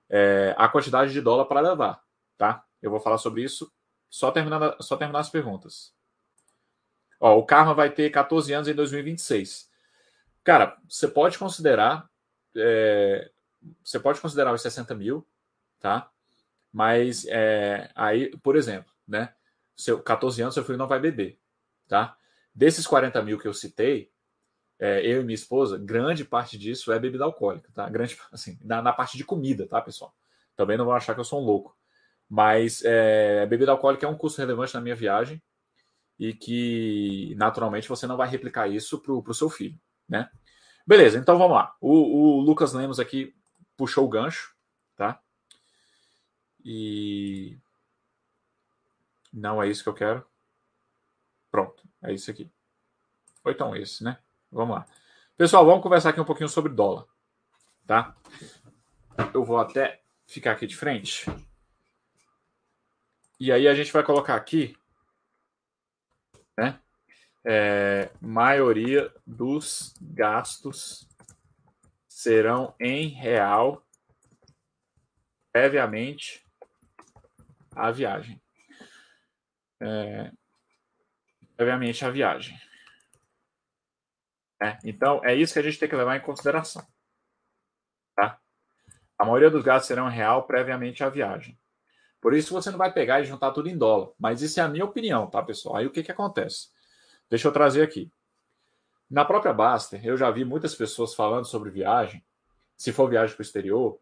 É, a quantidade de dólar para levar, tá? Eu vou falar sobre isso só terminando, só terminar as perguntas. Ó, o Karma vai ter 14 anos em 2026. Cara, você pode considerar. É, você pode considerar os 60 mil, tá? Mas é, aí, por exemplo, né? Seu 14 anos, seu filho não vai beber, tá? Desses 40 mil que eu citei, é, eu e minha esposa, grande parte disso é bebida alcoólica, tá? Grande, assim, na, na parte de comida, tá, pessoal? Também não vão achar que eu sou um louco. Mas é, bebida alcoólica é um custo relevante na minha viagem e que, naturalmente, você não vai replicar isso para o seu filho, né? Beleza, então vamos lá. O, o Lucas Lemos aqui puxou o gancho, tá? E não é isso que eu quero. Pronto, é isso aqui. Ou então esse, né? Vamos lá. Pessoal, vamos conversar aqui um pouquinho sobre dólar, tá? Eu vou até ficar aqui de frente. E aí a gente vai colocar aqui, né? É, maioria dos gastos serão em real previamente a viagem. É, previamente a viagem. É, então, é isso que a gente tem que levar em consideração. Tá? A maioria dos gastos serão real previamente à viagem. Por isso você não vai pegar e juntar tudo em dólar. Mas isso é a minha opinião, tá, pessoal? Aí o que, que acontece? Deixa eu trazer aqui. Na própria Baster, eu já vi muitas pessoas falando sobre viagem, se for viagem para o exterior,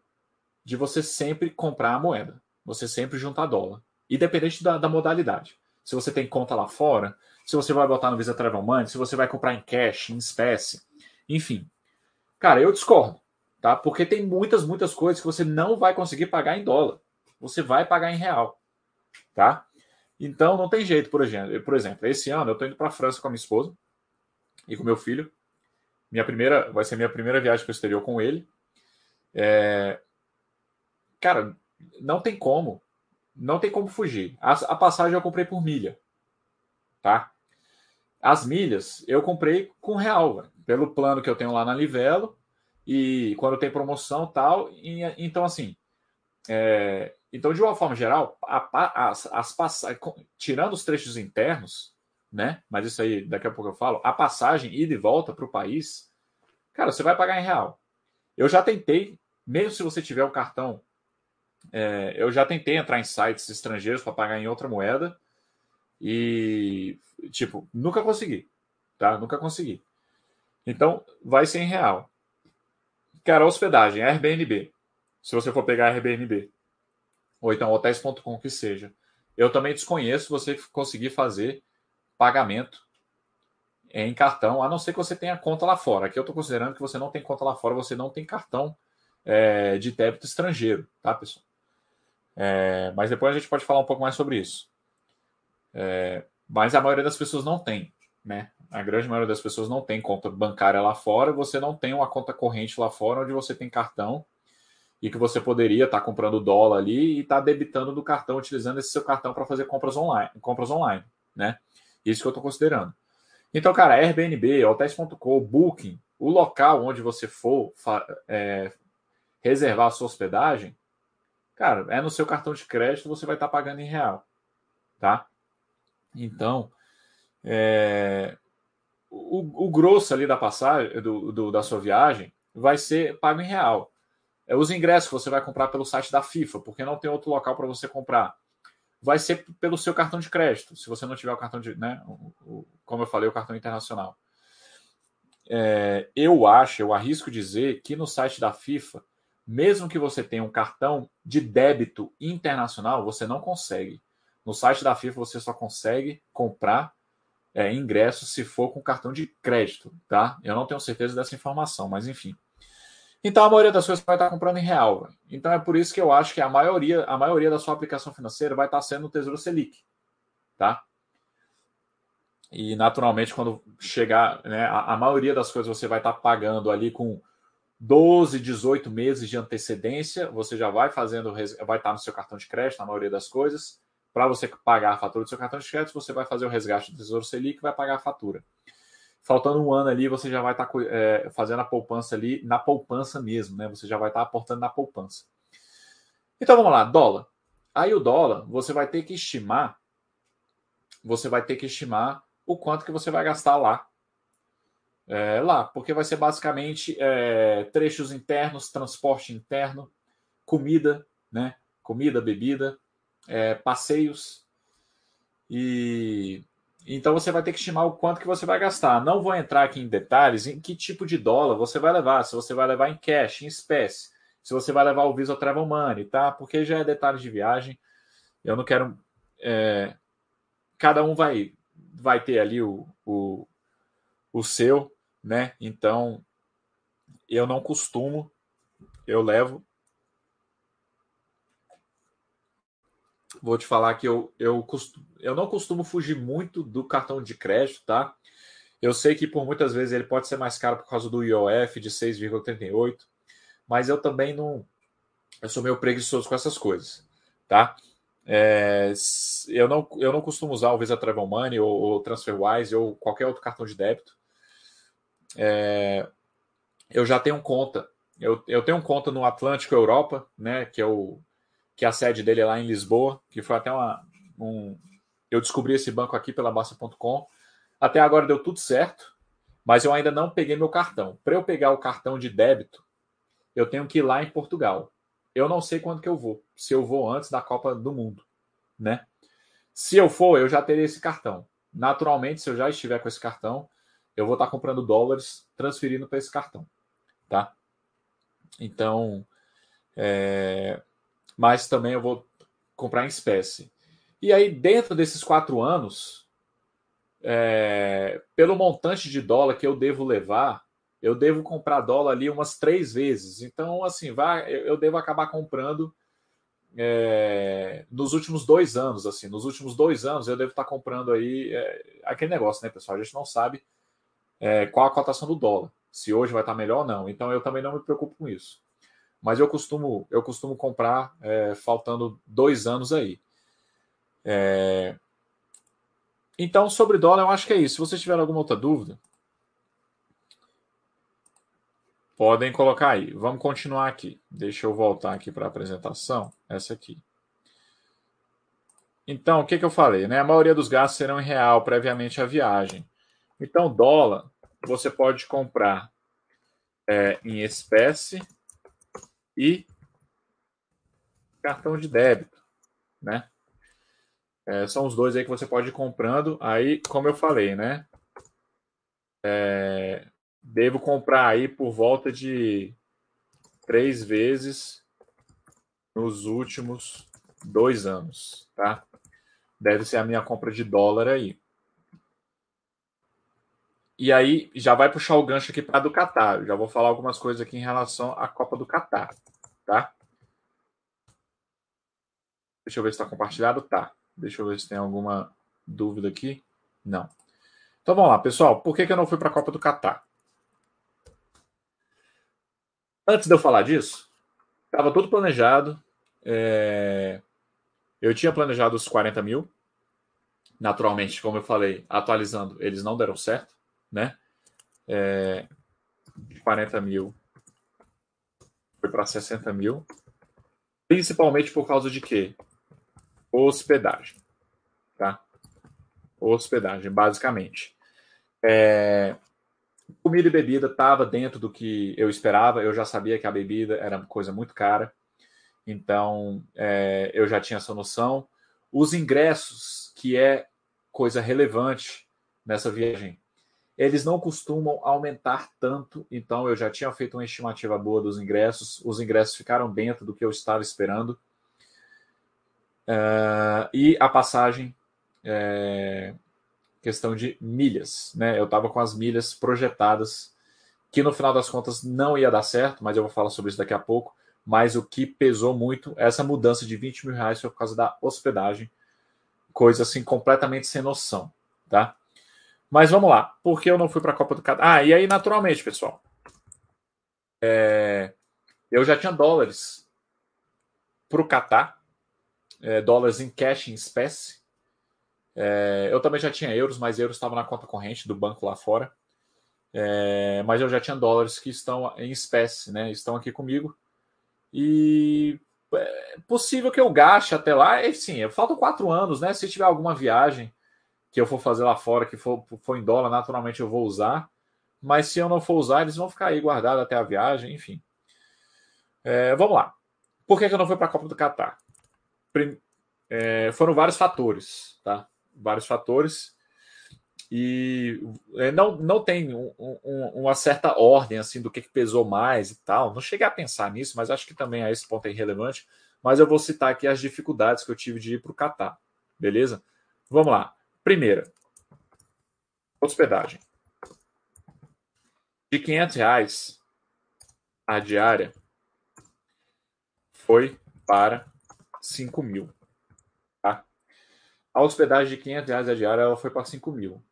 de você sempre comprar a moeda você sempre juntar dólar. Independente da, da modalidade. Se você tem conta lá fora, se você vai botar no Visa Travel Money, se você vai comprar em cash, em espécie, enfim. Cara, eu discordo, tá? Porque tem muitas, muitas coisas que você não vai conseguir pagar em dólar. Você vai pagar em real, tá? Então não tem jeito, por exemplo. Por exemplo, esse ano eu estou indo para a França com a minha esposa e com meu filho. Minha primeira, vai ser minha primeira viagem para o exterior com ele. É, cara, não tem como. Não tem como fugir. A, a passagem eu comprei por milha. Tá? As milhas eu comprei com real, véio, pelo plano que eu tenho lá na Livelo. E quando tem promoção tal. E, então, assim. É, então, de uma forma geral, a, as, as passagens, tirando os trechos internos, né? Mas isso aí daqui a pouco eu falo. A passagem ida e volta para o país, cara, você vai pagar em real. Eu já tentei, mesmo se você tiver um cartão é, eu já tentei entrar em sites estrangeiros para pagar em outra moeda e, tipo, nunca consegui, tá? Nunca consegui. Então, vai ser em real. Cara, hospedagem, Airbnb. Se você for pegar Airbnb, ou então hotéis.com que seja. Eu também desconheço você conseguir fazer pagamento em cartão, a não ser que você tenha conta lá fora. Aqui eu estou considerando que você não tem conta lá fora, você não tem cartão é, de débito estrangeiro, tá, pessoal? É, mas depois a gente pode falar um pouco mais sobre isso. É, mas a maioria das pessoas não tem, né? A grande maioria das pessoas não tem conta bancária lá fora. Você não tem uma conta corrente lá fora onde você tem cartão e que você poderia estar tá comprando dólar ali e estar tá debitando do cartão, utilizando esse seu cartão para fazer compras online, compras online, né? Isso que eu estou considerando. Então, cara, Airbnb, Hotels.com, Booking, o local onde você for é, reservar a sua hospedagem, cara, é no seu cartão de crédito, você vai estar pagando em real, tá? Então, é, o, o, grosso ali da passagem, do, do, da sua viagem, vai ser pago em real. É, os ingressos você vai comprar pelo site da FIFA, porque não tem outro local para você comprar. Vai ser pelo seu cartão de crédito, se você não tiver o cartão de. Né, o, o, como eu falei, o cartão internacional. É, eu acho, eu arrisco dizer que no site da FIFA, mesmo que você tenha um cartão de débito internacional, você não consegue. No site da FIFA você só consegue comprar é, ingressos se for com cartão de crédito, tá? Eu não tenho certeza dessa informação, mas enfim. Então a maioria das coisas vai estar comprando em real. Véio. Então é por isso que eu acho que a maioria, a maioria da sua aplicação financeira vai estar sendo o Tesouro Selic, tá? E naturalmente quando chegar, né, a, a maioria das coisas você vai estar pagando ali com 12, 18 meses de antecedência, você já vai fazendo, vai estar no seu cartão de crédito, na maioria das coisas. Para você pagar a fatura do seu cartão de crédito, você vai fazer o resgate do Tesouro Selic e vai pagar a fatura. Faltando um ano ali, você já vai estar é, fazendo a poupança ali, na poupança mesmo, né? Você já vai estar aportando na poupança. Então vamos lá, dólar. Aí o dólar, você vai ter que estimar, você vai ter que estimar o quanto que você vai gastar lá. É, lá, porque vai ser basicamente é, trechos internos, transporte interno, comida, né? Comida, bebida, é, passeios. E então você vai ter que estimar o quanto que você vai gastar. Não vou entrar aqui em detalhes em que tipo de dólar você vai levar, se você vai levar em cash, em espécie, se você vai levar o Visa Travel Money, tá? Porque já é detalhes de viagem. Eu não quero. É... Cada um vai, vai ter ali o, o, o seu, né? Então eu não costumo, eu levo vou te falar que eu, eu, costumo, eu não costumo fugir muito do cartão de crédito, tá? Eu sei que por muitas vezes ele pode ser mais caro por causa do IOF de 6,38, mas eu também não. Eu sou meio preguiçoso com essas coisas, tá? É, eu, não, eu não costumo usar o Visa Travel Money ou, ou TransferWise ou qualquer outro cartão de débito. É, eu já tenho conta. Eu, eu tenho conta no Atlântico Europa, né? Que é o que a sede dele é lá em Lisboa, que foi até uma. Um, eu descobri esse banco aqui pela Basta.com. Até agora deu tudo certo, mas eu ainda não peguei meu cartão. Para eu pegar o cartão de débito, eu tenho que ir lá em Portugal. Eu não sei quando que eu vou, se eu vou antes da Copa do Mundo, né? Se eu for, eu já terei esse cartão. Naturalmente, se eu já estiver com esse cartão, eu vou estar comprando dólares, transferindo para esse cartão, tá? Então, é, mas também eu vou comprar em espécie. E aí, dentro desses quatro anos, é, pelo montante de dólar que eu devo levar, eu devo comprar dólar ali umas três vezes. Então, assim, vai, eu devo acabar comprando é, nos últimos dois anos. Assim, nos últimos dois anos, eu devo estar comprando aí é, aquele negócio, né, pessoal? A gente não sabe é, qual a cotação do dólar, se hoje vai estar melhor ou não. Então, eu também não me preocupo com isso mas eu costumo, eu costumo comprar é, faltando dois anos aí. É... Então, sobre dólar, eu acho que é isso. Se vocês tiverem alguma outra dúvida, podem colocar aí. Vamos continuar aqui. Deixa eu voltar aqui para a apresentação. Essa aqui. Então, o que, que eu falei? Né? A maioria dos gastos serão em real previamente à viagem. Então, dólar você pode comprar é, em espécie e cartão de débito, né? É, são os dois aí que você pode ir comprando. Aí, como eu falei, né? É, devo comprar aí por volta de três vezes nos últimos dois anos, tá? Deve ser a minha compra de dólar aí. E aí já vai puxar o gancho aqui para do Catar. Já vou falar algumas coisas aqui em relação à Copa do Catar, tá? Deixa eu ver se está compartilhado. Tá. Deixa eu ver se tem alguma dúvida aqui. Não. Então vamos lá, pessoal. Por que, que eu não fui para a Copa do Catar? Antes de eu falar disso, estava tudo planejado. É... Eu tinha planejado os 40 mil Naturalmente, como eu falei, atualizando, eles não deram certo, né? É, 40 mil foi para 60 mil. Principalmente por causa de quê? Hospedagem. Tá? Hospedagem, basicamente. É, comida e bebida estava dentro do que eu esperava. Eu já sabia que a bebida era coisa muito cara. Então, é, eu já tinha essa noção. Os ingressos, que é coisa relevante nessa viagem, eles não costumam aumentar tanto, então eu já tinha feito uma estimativa boa dos ingressos, os ingressos ficaram dentro do que eu estava esperando. Uh, e a passagem, é, questão de milhas, né? Eu estava com as milhas projetadas, que no final das contas não ia dar certo, mas eu vou falar sobre isso daqui a pouco. Mas o que pesou muito, essa mudança de 20 mil reais foi por causa da hospedagem, coisa assim completamente sem noção, tá? Mas vamos lá. Por que eu não fui para a Copa do Catar? Ah, e aí, naturalmente, pessoal. É, eu já tinha dólares para o Catar, é, dólares em cash, em espécie. É, eu também já tinha euros, mas euros estavam na conta corrente do banco lá fora. É, mas eu já tinha dólares que estão em espécie, né? Estão aqui comigo. E é possível que eu gaste até lá. E, sim, faltam quatro anos, né? Se tiver alguma viagem que eu for fazer lá fora, que for, for em dólar, naturalmente eu vou usar. Mas se eu não for usar, eles vão ficar aí guardados até a viagem, enfim. É, vamos lá. Por que, que eu não fui para a Copa do Catar? É, foram vários fatores, tá? Vários fatores. E é, não, não tem um, um, uma certa ordem assim do que, que pesou mais e tal. Não cheguei a pensar nisso, mas acho que também a esse ponto é irrelevante. Mas eu vou citar aqui as dificuldades que eu tive de ir para o Catar. Beleza? Vamos lá. Primeira, hospedagem. De 500 reais a diária foi para 5 mil. Tá? A hospedagem de 500 reais a diária ela foi para 5 mil.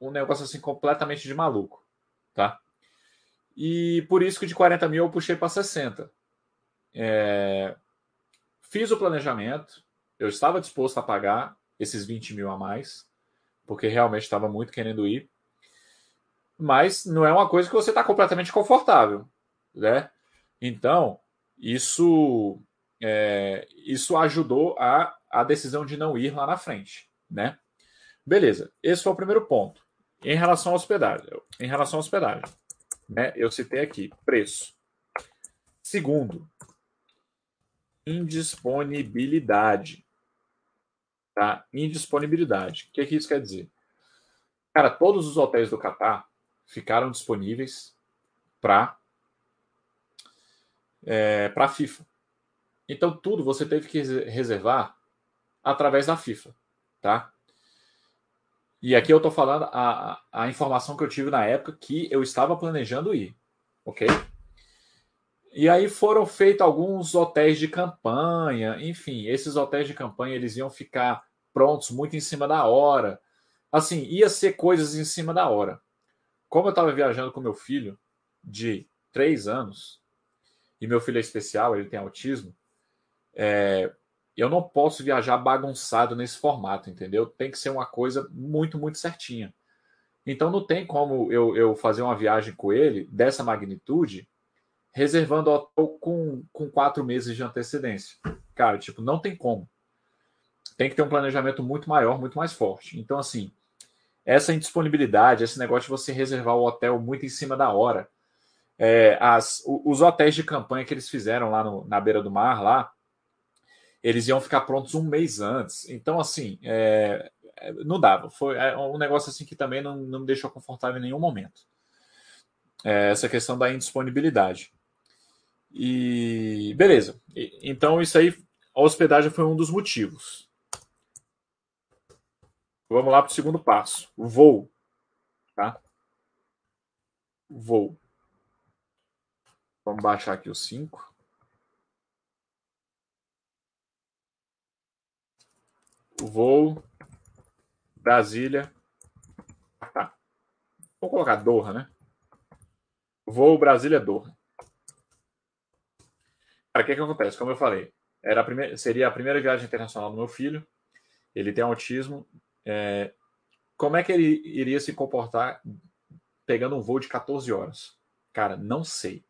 Um negócio assim completamente de maluco. Tá? E por isso que de 40 mil eu puxei para 60. É... Fiz o planejamento, eu estava disposto a pagar, esses 20 mil a mais, porque realmente estava muito querendo ir. Mas não é uma coisa que você está completamente confortável, né? Então, isso é, isso ajudou a, a decisão de não ir lá na frente, né? Beleza, esse foi o primeiro ponto. Em relação à hospedagem, em relação à hospedagem, né? Eu citei aqui preço. Segundo, indisponibilidade. Tá? Indisponibilidade. O que, é que isso quer dizer? Cara, todos os hotéis do Catar ficaram disponíveis para é, para a FIFA. Então tudo você teve que reservar através da FIFA, tá? E aqui eu estou falando a, a informação que eu tive na época que eu estava planejando ir, ok? E aí foram feitos alguns hotéis de campanha, enfim, esses hotéis de campanha eles iam ficar prontos muito em cima da hora. Assim, ia ser coisas em cima da hora. Como eu estava viajando com meu filho de três anos, e meu filho é especial, ele tem autismo, é, eu não posso viajar bagunçado nesse formato, entendeu? Tem que ser uma coisa muito, muito certinha. Então não tem como eu, eu fazer uma viagem com ele dessa magnitude reservando hotel com, com quatro meses de antecedência. Cara, tipo, não tem como. Tem que ter um planejamento muito maior, muito mais forte. Então, assim, essa indisponibilidade, esse negócio de você reservar o hotel muito em cima da hora. É, as, os hotéis de campanha que eles fizeram lá no, na beira do mar, lá, eles iam ficar prontos um mês antes. Então, assim, é, é não dava. Foi é um negócio assim que também não, não me deixou confortável em nenhum momento. É, essa questão da indisponibilidade. E beleza. Então isso aí, a hospedagem foi um dos motivos. Vamos lá para o segundo passo. Voo. Tá? Voo. Vamos baixar aqui o 5. Voo. Brasília. Tá. Vou colocar Doha, né? Voo Brasília-Doha. Cara, o que, que acontece? Como eu falei, era a primeira, seria a primeira viagem internacional do meu filho. Ele tem autismo. é, como é que ele iria se comportar pegando um voo de 14 horas? Cara, não sei.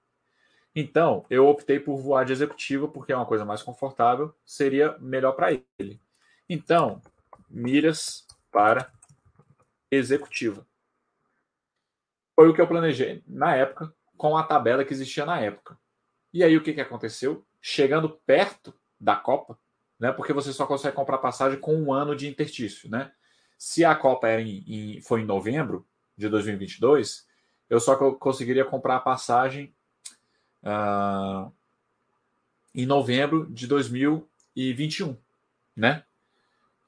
Então, eu optei por voar de executiva porque é uma coisa mais confortável, seria melhor para ele. Então, milhas para executiva. Foi o que eu planejei na época, com a tabela que existia na época. E aí o que, que aconteceu? Chegando perto da Copa, né? Porque você só consegue comprar passagem com um ano de interstício, né? Se a Copa era em, em, foi em novembro de 2022, eu só conseguiria comprar a passagem uh, em novembro de 2021, né?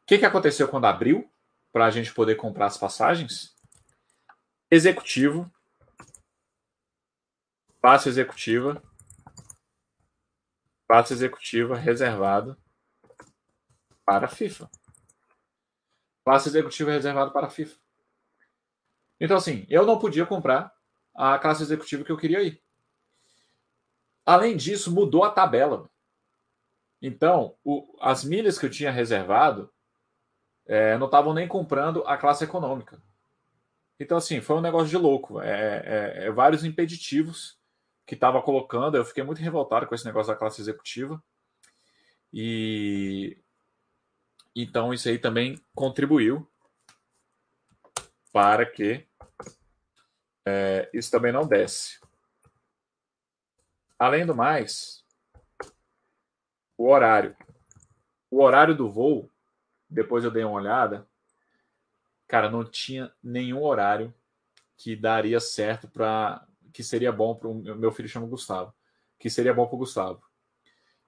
O que, que aconteceu quando abriu para a gente poder comprar as passagens? Executivo, passe executiva, passe executiva reservado para a FIFA. Passe executiva reservado para a FIFA. Então, assim, eu não podia comprar a classe executiva que eu queria ir. Além disso, mudou a tabela. Então, o, as milhas que eu tinha reservado é, não estavam nem comprando a classe econômica. Então, assim, foi um negócio de louco. É, é, é vários impeditivos que estava colocando. Eu fiquei muito revoltado com esse negócio da classe executiva. E então isso aí também contribuiu para que é, isso também não desce. Além do mais, o horário. O horário do voo, depois eu dei uma olhada, cara, não tinha nenhum horário que daria certo para que seria bom para o meu filho chama Gustavo, que seria bom para o Gustavo.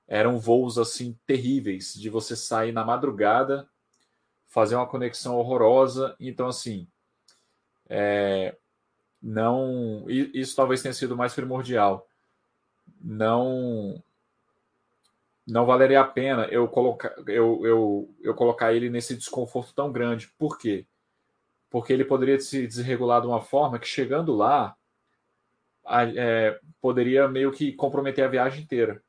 Eram voos assim terríveis de você sair na madrugada, fazer uma conexão horrorosa, então assim, é, não, isso talvez tenha sido mais primordial não não valeria a pena eu colocar eu, eu, eu colocar ele nesse desconforto tão grande. Por quê? Porque ele poderia se desregular de uma forma que chegando lá é, poderia meio que comprometer a viagem inteira.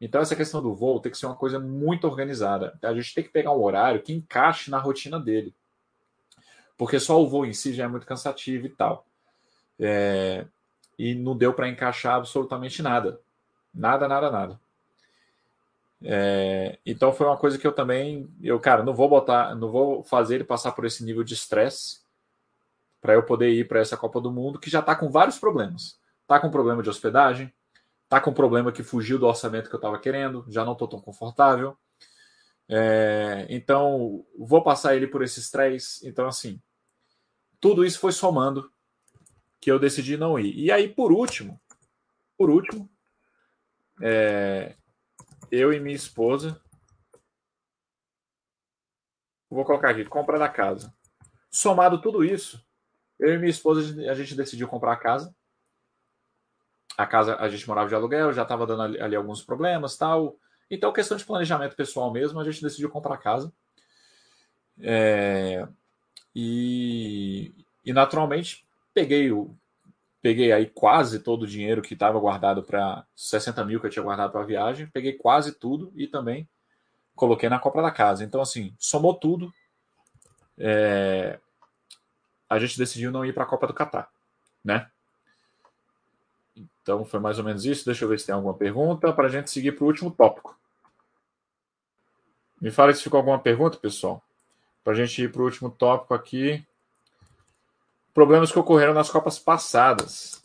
Então essa questão do voo tem que ser uma coisa muito organizada. A gente tem que pegar um horário que encaixe na rotina dele. Porque só o voo em si já é muito cansativo e tal. É, e não deu para encaixar absolutamente nada. Nada, nada, nada. É, então foi uma coisa que eu também, eu cara, não vou botar, não vou fazer ele passar por esse nível de estresse para eu poder ir para essa Copa do Mundo que já está com vários problemas. Tá com problema de hospedagem, tá com problema que fugiu do orçamento que eu estava querendo, já não estou tão confortável. É, então vou passar ele por esse estresse. Então assim, tudo isso foi somando que eu decidi não ir. E aí por último, por último, é, eu e minha esposa. Vou colocar aqui, compra da casa. Somado tudo isso, eu e minha esposa, a gente decidiu comprar a casa. A casa, a gente morava de aluguel, já estava dando ali, ali, alguns problemas tal. Então, questão de planejamento pessoal mesmo, a gente decidiu comprar casa. É, e, e, naturalmente, peguei o, peguei aí quase todo o dinheiro que estava guardado para 60 mil que eu tinha guardado para a viagem, peguei quase tudo e também coloquei na compra da casa. Então, assim, somou tudo. É... A gente decidiu não ir para a Copa do Catar, né? Então, foi mais ou menos isso. Deixa eu ver se tem alguma pergunta para a gente seguir para o último tópico. Me fala se ficou alguma pergunta, pessoal. Para a gente ir para o último tópico aqui problemas que ocorreram nas Copas passadas.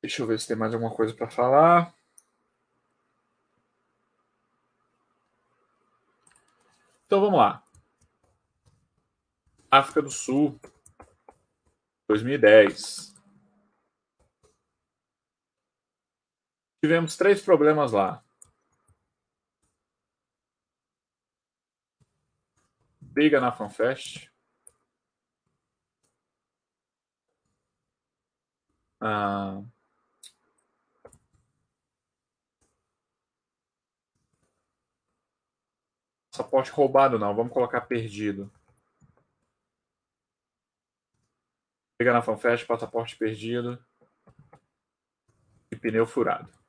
Deixa eu ver se tem mais alguma coisa para falar. Então vamos lá. África do Sul, 2010. Tivemos três problemas lá. Briga na FanFest. Ah, passaporte roubado não, vamos colocar perdido. Chega na FanFest, passaporte perdido e pneu furado.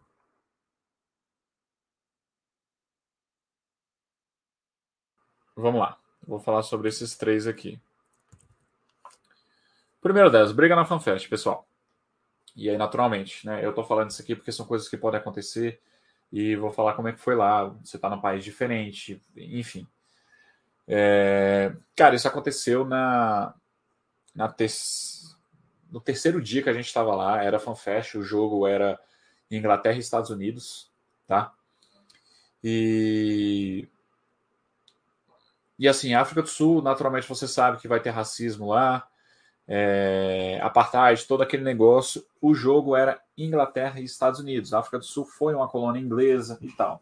Vamos lá. Vou falar sobre esses três aqui. Primeiro delas, briga na FanFest, pessoal. E aí, naturalmente, né? Eu tô falando isso aqui porque são coisas que podem acontecer e vou falar como é que foi lá. Você tá num país diferente, enfim. É... Cara, isso aconteceu na, na te... no terceiro dia que a gente estava lá. Era FanFest, o jogo era Inglaterra e Estados Unidos, tá? E e assim, África do Sul, naturalmente você sabe que vai ter racismo lá, é, apartheid, todo aquele negócio. O jogo era Inglaterra e Estados Unidos. A África do Sul foi uma colônia inglesa e tal.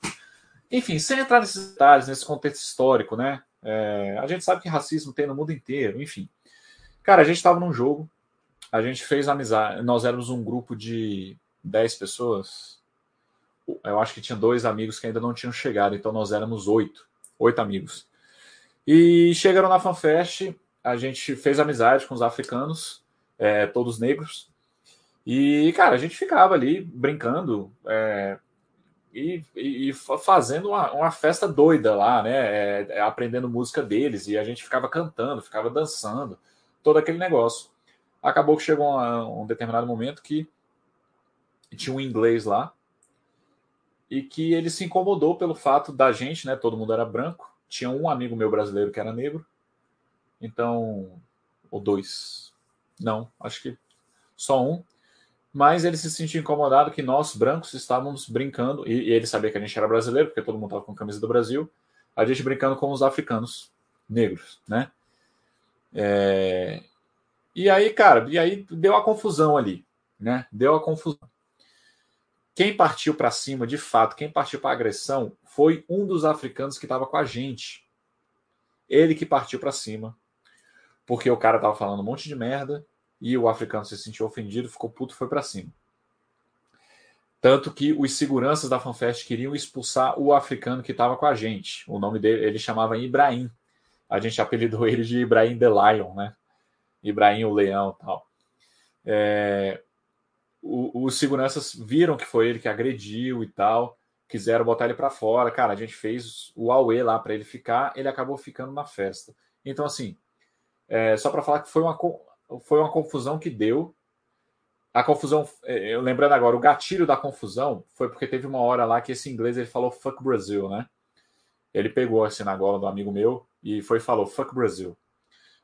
Enfim, sem entrar nesses detalhes, nesse contexto histórico, né? É, a gente sabe que racismo tem no mundo inteiro, enfim. Cara, a gente estava num jogo, a gente fez amizade, nós éramos um grupo de 10 pessoas. Eu acho que tinha dois amigos que ainda não tinham chegado, então nós éramos oito, oito amigos. E chegaram na FanFest, a gente fez amizade com os africanos, é, todos negros. E, cara, a gente ficava ali brincando é, e, e, fazendo uma, uma, festa doida lá, né? É, é, aprendendo música deles. E a gente ficava cantando, ficava dançando, todo aquele negócio. Acabou que chegou um, um determinado momento que tinha um inglês lá e que ele se incomodou pelo fato da gente, né? Todo mundo era branco tinha um amigo meu brasileiro que era negro. Então, ou dois. Não, acho que só um. Mas ele se sentia incomodado que nós, brancos, estávamos brincando, e, e ele sabia que a gente era brasileiro, porque todo mundo estava com camisa do Brasil, a gente brincando com os africanos negros, né? É... E aí, cara, e aí deu a confusão ali, né? Deu a confusão. Quem partiu para cima, de fato, quem partiu para agressão foi um dos africanos que estava com a gente. Ele que partiu para cima, porque o cara estava falando um monte de merda e o africano se sentiu ofendido, ficou puto, foi para cima. Tanto que os seguranças da FanFest queriam expulsar o africano que estava com a gente. O nome dele, ele chamava Ibrahim. A gente apelidou ele de Ibrahim the Lion, né? Ibrahim o Leão tal. É, o, os seguranças viram que foi ele que agrediu e tal, quiseram botar ele para fora. Cara, a gente fez o Aue lá para ele ficar, ele acabou ficando na festa. Então, assim, é, só para falar que foi uma, foi uma confusão que deu. A confusão, é, eu lembrando agora, o gatilho da confusão foi porque teve uma hora lá que esse inglês ele falou fuck Brasil, né? Ele pegou assim na gola do amigo meu e foi e falou fuck Brasil,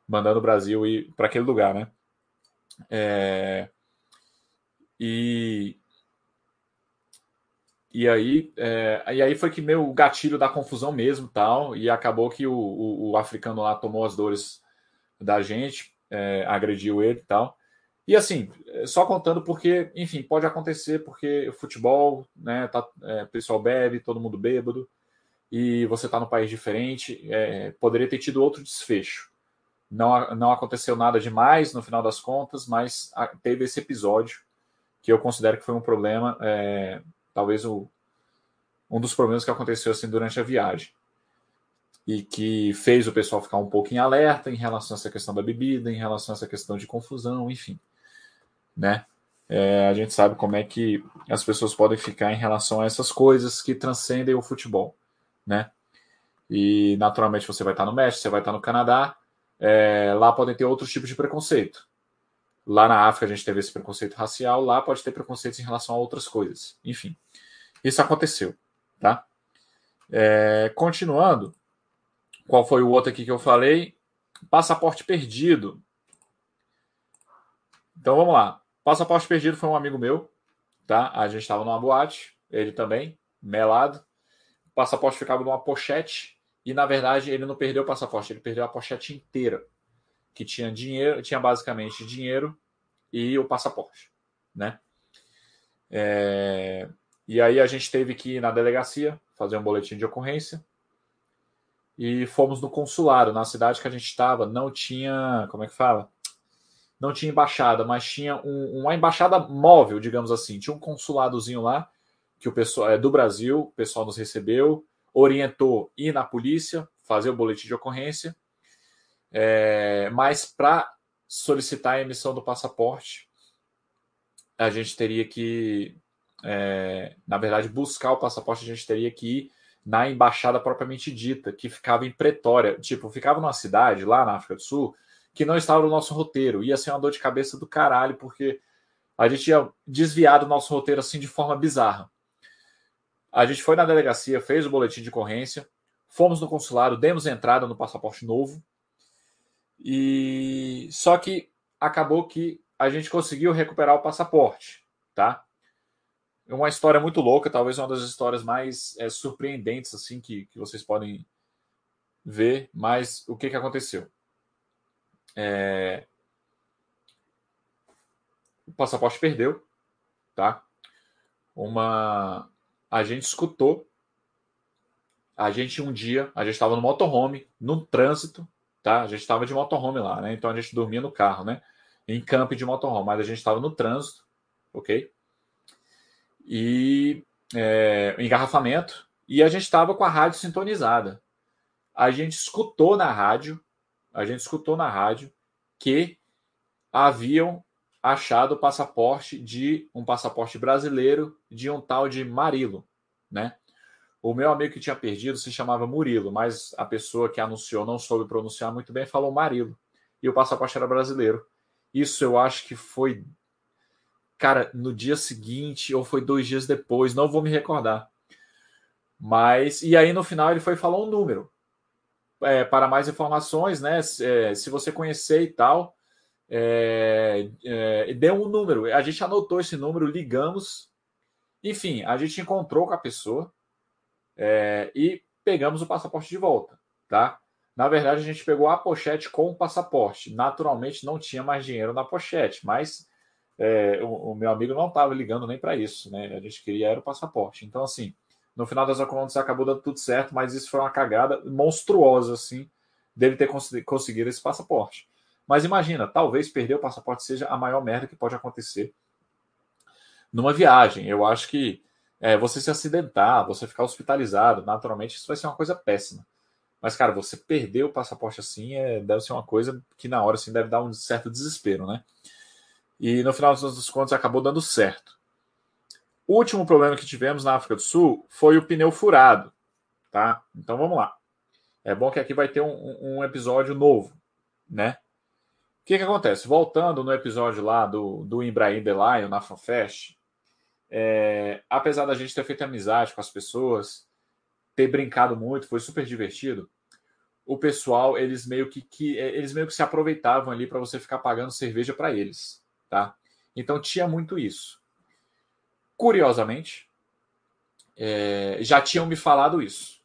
mandando o Brasil ir para aquele lugar, né? É, e e aí, é, e aí foi que meu gatilho da confusão mesmo tal, e acabou que o, o, o africano lá tomou as dores da gente, é, agrediu ele e tal. E assim, só contando porque, enfim, pode acontecer porque futebol, né, tá, é, pessoal bebe, todo mundo bêbado, e você tá no país diferente, é, poderia ter tido outro desfecho. Não, não aconteceu nada demais no final das contas, mas teve esse episódio que eu considero que foi um problema, é, talvez o, um dos problemas que aconteceu assim durante a viagem e que fez o pessoal ficar um pouco em alerta em relação a essa questão da bebida, em relação a essa questão de confusão, enfim, né? É, a gente sabe como é que as pessoas podem ficar em relação a essas coisas que transcendem o futebol, né? E naturalmente você vai estar no México, você vai estar no Canadá, é, lá podem ter outros tipos de preconceito. Lá na África a gente teve esse preconceito racial, lá pode ter preconceitos em relação a outras coisas. Enfim, isso aconteceu, tá? É, continuando, qual foi o outro aqui que eu falei? Passaporte perdido. Então vamos lá. Passaporte perdido foi um amigo meu, tá? A gente estava numa boate, ele também, melado. O passaporte ficava numa pochete e na verdade ele não perdeu o passaporte, ele perdeu a pochete inteira que tinha dinheiro, tinha basicamente dinheiro e o passaporte, né? É, e aí a gente teve que ir na delegacia fazer um boletim de ocorrência. E fomos no consulado na cidade que a gente estava não tinha como é que fala? Não tinha embaixada mas tinha um, uma embaixada móvel digamos assim. Tinha um consuladozinho lá que o pessoal é do Brasil o pessoal nos recebeu orientou ir na polícia fazer o boletim de ocorrência é, mas para solicitar a emissão do passaporte, a gente teria que, é, na verdade, buscar o passaporte, a gente teria que ir na embaixada propriamente dita, que ficava em Pretória. Tipo, ficava numa cidade lá na África do Sul que não estava no nosso roteiro. Ia ser uma dor de cabeça do caralho, porque a gente ia desviar do nosso roteiro assim de forma bizarra. A gente foi na delegacia, fez o boletim de ocorrência, fomos no consulado, demos entrada no passaporte novo. E só que acabou que a gente conseguiu recuperar o passaporte, tá? É uma história muito louca, talvez uma das histórias mais é, surpreendentes assim que, que vocês podem ver. Mas o que, que aconteceu? É... O passaporte perdeu, tá? Uma a gente escutou. A gente um dia, a gente estava no motorhome, no trânsito, tá? A gente estava de motorhome lá, né? Então a gente dormia no carro, né? Em campo de motorhome, mas a gente estava no trânsito, ok? E é, engarrafamento, e a gente estava com a rádio sintonizada. A gente escutou na rádio, a gente escutou na rádio que haviam achado o passaporte de um passaporte brasileiro de um tal de Marilo, né? O meu amigo que tinha perdido se chamava Murilo, mas a pessoa que anunciou não soube pronunciar muito bem, falou Marilo. E o passaporte era brasileiro. Isso eu acho que foi cara, no dia seguinte ou foi dois dias depois, não vou me recordar. Mas, e aí no final ele foi falar um número. É, para mais informações, né? É, se você conhecer e tal, é, é, deu um número. A gente anotou esse número, ligamos. Enfim, a gente encontrou com a pessoa é, e pegamos o passaporte de volta, tá? Na verdade, a gente pegou a pochete com o passaporte. Naturalmente, não tinha mais dinheiro na pochete, mas é, o, o, meu amigo não estava ligando nem para isso, né? A gente queria era o passaporte. Então, assim, no final das contas acabou dando tudo certo, mas isso foi uma cagada monstruosa, assim, dele ter cons conseguido esse passaporte. Mas imagina, talvez perder o passaporte seja a maior merda que pode acontecer numa viagem. Eu acho que é, você se acidentar, você ficar hospitalizado, naturalmente isso vai ser uma coisa péssima. Mas, cara, você perder o passaporte assim é, deve ser uma coisa que na hora assim deve dar um certo desespero, né? E no final dos contos acabou dando certo. O último problema que tivemos na África do Sul foi o pneu furado. Tá? Então vamos lá. É bom que aqui vai ter um, um episódio novo, né? O que, que acontece? Voltando no episódio lá do, do Ibrahim Delayo na FanFest, é, apesar da gente ter feito amizade com as pessoas, ter brincado muito, foi super divertido. O pessoal, eles meio que, que eles meio que se aproveitavam ali para você ficar pagando cerveja para eles. Tá? Então tinha muito isso. Curiosamente, é, já tinham me falado isso.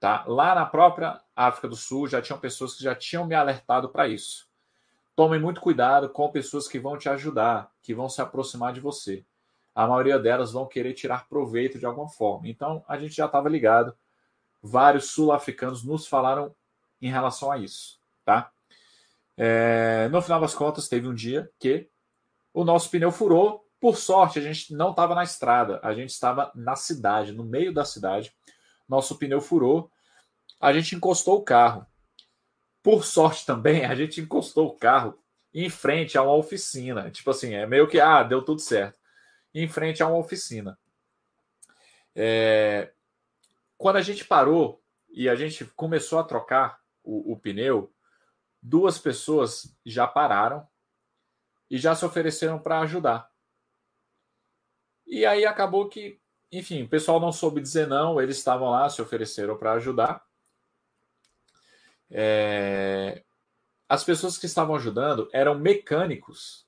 Tá? Lá na própria África do Sul já tinham pessoas que já tinham me alertado para isso. Tomem muito cuidado com pessoas que vão te ajudar, que vão se aproximar de você. A maioria delas vão querer tirar proveito de alguma forma. Então a gente já estava ligado. Vários sul-africanos nos falaram em relação a isso, tá? É, no final das contas, teve um dia que o nosso pneu furou. Por sorte, a gente não estava na estrada, a gente estava na cidade, no meio da cidade. Nosso pneu furou, a gente encostou o carro. Por sorte também, a gente encostou o carro em frente a uma oficina. Tipo assim, é meio que, ah, deu tudo certo. Em frente a uma oficina. É... Quando a gente parou e a gente começou a trocar o, o pneu, duas pessoas já pararam e já se ofereceram para ajudar. E aí acabou que, enfim, o pessoal não soube dizer não, eles estavam lá, se ofereceram para ajudar. É... As pessoas que estavam ajudando eram mecânicos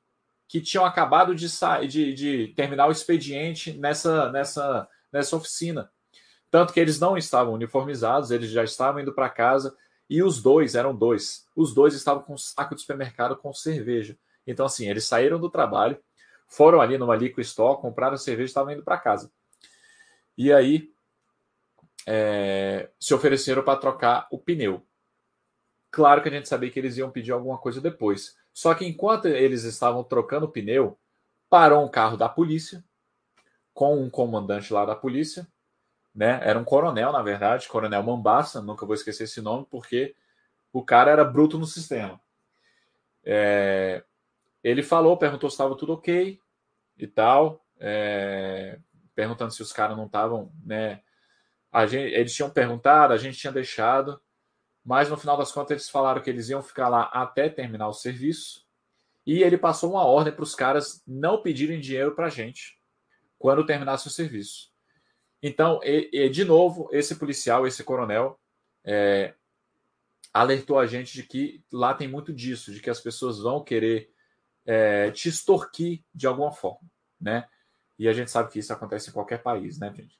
que tinham acabado de, sair, de, de terminar o expediente nessa, nessa, nessa oficina. Tanto que eles não estavam uniformizados, eles já estavam indo para casa e os dois, eram dois, os dois estavam com um saco de supermercado com cerveja. Então, assim, eles saíram do trabalho, foram ali numa liquor store, compraram cerveja e estavam indo para casa. E aí é, se ofereceram para trocar o pneu. Claro que a gente sabia que eles iam pedir alguma coisa depois. Só que enquanto eles estavam trocando o pneu, parou um carro da polícia com um comandante lá da polícia, né? Era um coronel, na verdade, Coronel Mambassa, nunca vou esquecer esse nome, porque o cara era bruto no sistema. É, ele falou, perguntou se estava tudo ok e tal, é, perguntando se os caras não estavam né, gente, eles tinham perguntado, a gente tinha deixado, mas no final das contas eles falaram que eles iam ficar lá até terminar o serviço. E ele passou uma ordem para os caras não pedirem dinheiro para a gente quando terminasse o serviço. Então, e, e, de novo, esse policial, esse coronel, é, alertou a gente de que lá tem muito disso, de que as pessoas vão querer é, te extorquir de alguma forma, né? E a gente sabe que isso acontece em qualquer país, né, gente?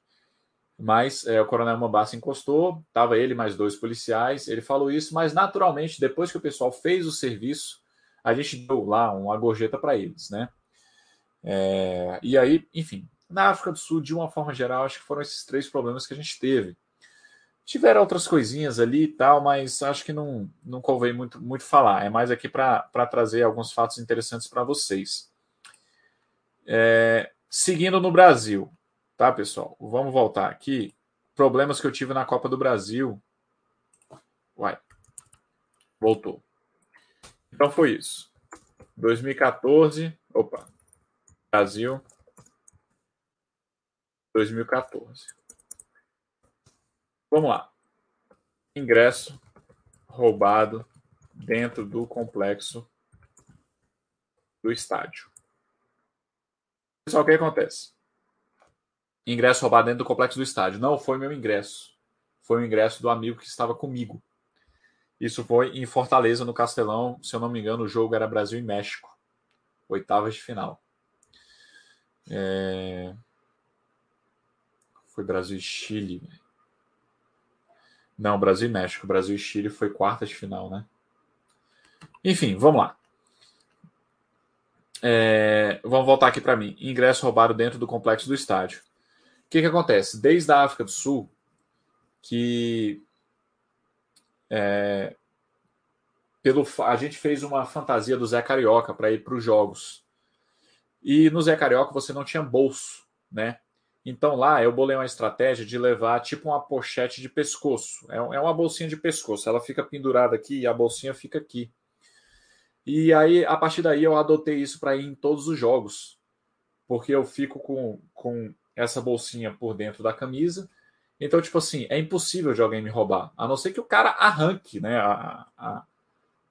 Mas é, o coronel Mambassa encostou, tava ele mais dois policiais, ele falou isso, mas naturalmente, depois que o pessoal fez o serviço, a gente deu lá uma gorjeta para eles, né? É, e aí, enfim, na África do Sul, de uma forma geral, acho que foram esses três problemas que a gente teve. Tiveram outras coisinhas ali e tal, mas acho que não, não convém muito, muito falar. É mais aqui para trazer alguns fatos interessantes para vocês. É, seguindo no Brasil, tá, pessoal? Vamos voltar aqui. Problemas que eu tive na Copa do Brasil. Uai. Voltou. Então foi isso. 2014. Opa. Brasil. 2014. Vamos lá. Ingresso roubado dentro do complexo do estádio. Pessoal, o que acontece? Ingresso roubado dentro do complexo do estádio. Não foi meu ingresso. Foi o ingresso do amigo que estava comigo. Isso foi em Fortaleza, no Castelão. Se eu não me engano, o jogo era Brasil e México. Oitavas de final. É... Foi Brasil e Chile. Não, Brasil e México. Brasil e Chile foi quartas de final, né? Enfim, vamos lá. É... Vamos voltar aqui para mim. Ingresso roubado dentro do complexo do estádio. O que, que acontece? Desde a África do Sul, que é, pelo, a gente fez uma fantasia do Zé Carioca para ir para os jogos. E no Zé Carioca você não tinha bolso, né? Então lá eu bolei uma estratégia de levar tipo uma pochete de pescoço. É, é uma bolsinha de pescoço. Ela fica pendurada aqui e a bolsinha fica aqui. E aí, a partir daí, eu adotei isso para ir em todos os jogos. Porque eu fico com, com essa bolsinha por dentro da camisa. Então, tipo assim, é impossível de alguém me roubar. A não ser que o cara arranque né, a, a,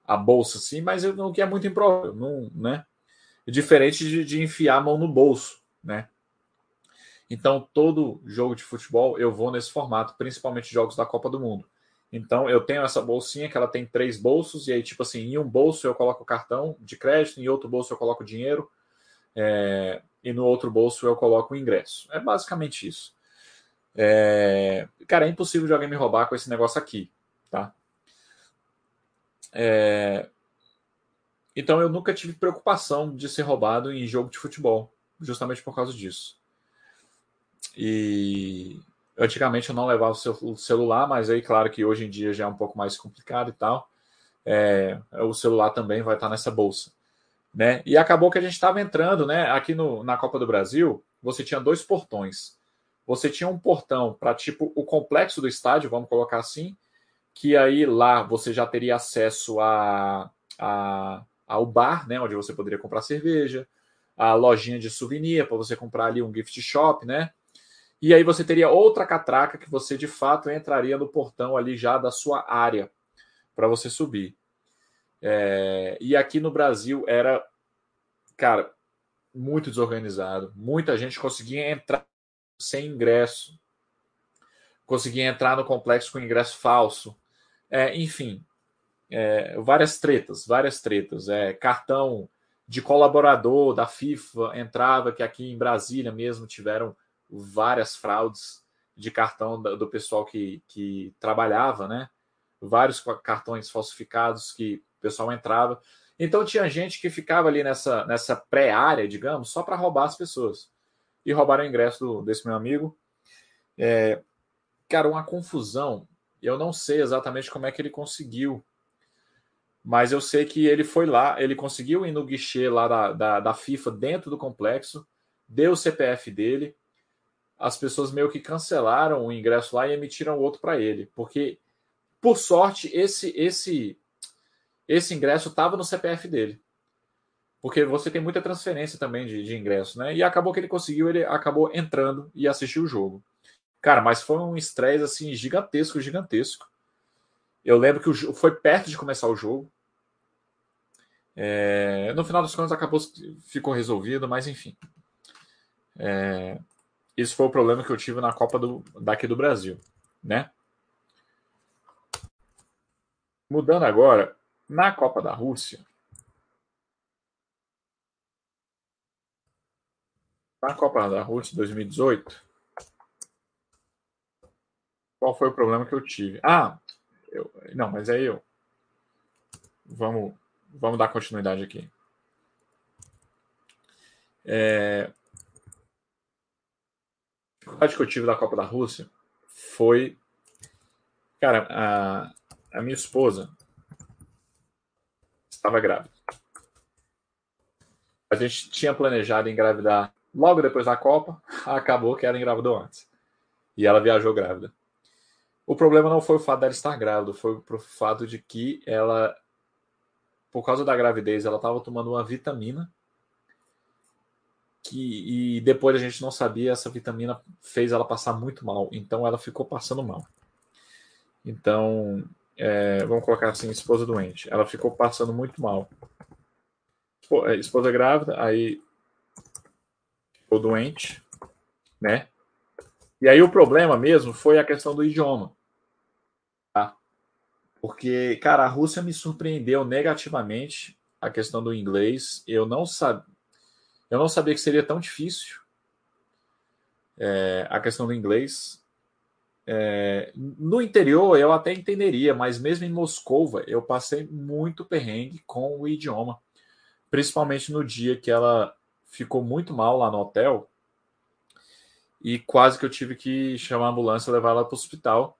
a bolsa, assim, mas o que é muito improvável, não, né? Diferente de, de enfiar a mão no bolso, né? Então, todo jogo de futebol eu vou nesse formato, principalmente jogos da Copa do Mundo. Então, eu tenho essa bolsinha que ela tem três bolsos, e aí, tipo assim, em um bolso eu coloco o cartão de crédito, em outro bolso eu coloco dinheiro, é, e no outro bolso eu coloco o ingresso. É basicamente isso. É, cara, é impossível de alguém me roubar com esse negócio aqui, tá? É, então, eu nunca tive preocupação de ser roubado em jogo de futebol, justamente por causa disso. E antigamente eu não levava o celular, mas aí, claro que hoje em dia já é um pouco mais complicado e tal. É, o celular também vai estar nessa bolsa. Né? E acabou que a gente estava entrando, né? Aqui no, na Copa do Brasil, você tinha dois portões. Você tinha um portão para tipo o complexo do estádio, vamos colocar assim, que aí lá você já teria acesso a, a, ao bar, né? Onde você poderia comprar cerveja, a lojinha de souvenir para você comprar ali um gift shop, né? E aí você teria outra catraca que você de fato entraria no portão ali já da sua área para você subir. É, e aqui no Brasil era, cara, muito desorganizado. Muita gente conseguia entrar sem ingresso, conseguia entrar no complexo com ingresso falso. É, enfim, é, várias tretas, várias tretas. É, cartão de colaborador da FIFA entrava, que aqui em Brasília mesmo tiveram várias fraudes de cartão do pessoal que, que trabalhava, né? Vários cartões falsificados que o pessoal entrava. Então tinha gente que ficava ali nessa, nessa pré-área, digamos, só para roubar as pessoas. E roubaram o ingresso do, desse meu amigo. É, cara, uma confusão. Eu não sei exatamente como é que ele conseguiu. Mas eu sei que ele foi lá, ele conseguiu ir no guichê lá da, da, da FIFA dentro do complexo, deu o CPF dele, as pessoas meio que cancelaram o ingresso lá e emitiram outro para ele, porque por sorte esse esse esse ingresso estava no CPF dele, porque você tem muita transferência também de, de ingresso, né? E acabou que ele conseguiu, ele acabou entrando e assistiu o jogo. Cara, mas foi um estresse assim gigantesco, gigantesco. Eu lembro que o, foi perto de começar o jogo. É, no final das contas acabou ficou resolvido, mas enfim. É, esse foi o problema que eu tive na Copa do, daqui do Brasil, né? Mudando agora, na Copa da Rússia, na Copa da Rússia 2018, qual foi o problema que eu tive? Ah, eu, não, mas aí eu. Vamos, vamos dar continuidade aqui. É, dificuldade que eu tive da Copa da Rússia foi. Cara, a, a minha esposa estava grávida. A gente tinha planejado engravidar logo depois da Copa, acabou que ela engravidou antes. E ela viajou grávida. O problema não foi o fato dela estar grávida, foi o fato de que ela, por causa da gravidez, ela estava tomando uma vitamina que, e depois a gente não sabia, essa vitamina fez ela passar muito mal, então ela ficou passando mal. Então, é, vamos colocar assim, esposa doente, ela ficou passando muito mal. É, esposa grávida, aí ficou doente, né? E aí o problema mesmo foi a questão do idioma. Porque, cara, a Rússia me surpreendeu negativamente a questão do inglês. Eu não sabia, eu não sabia que seria tão difícil é, a questão do inglês. É, no interior eu até entenderia, mas mesmo em Moscou eu passei muito perrengue com o idioma, principalmente no dia que ela ficou muito mal lá no hotel e quase que eu tive que chamar a ambulância e levar ela para o hospital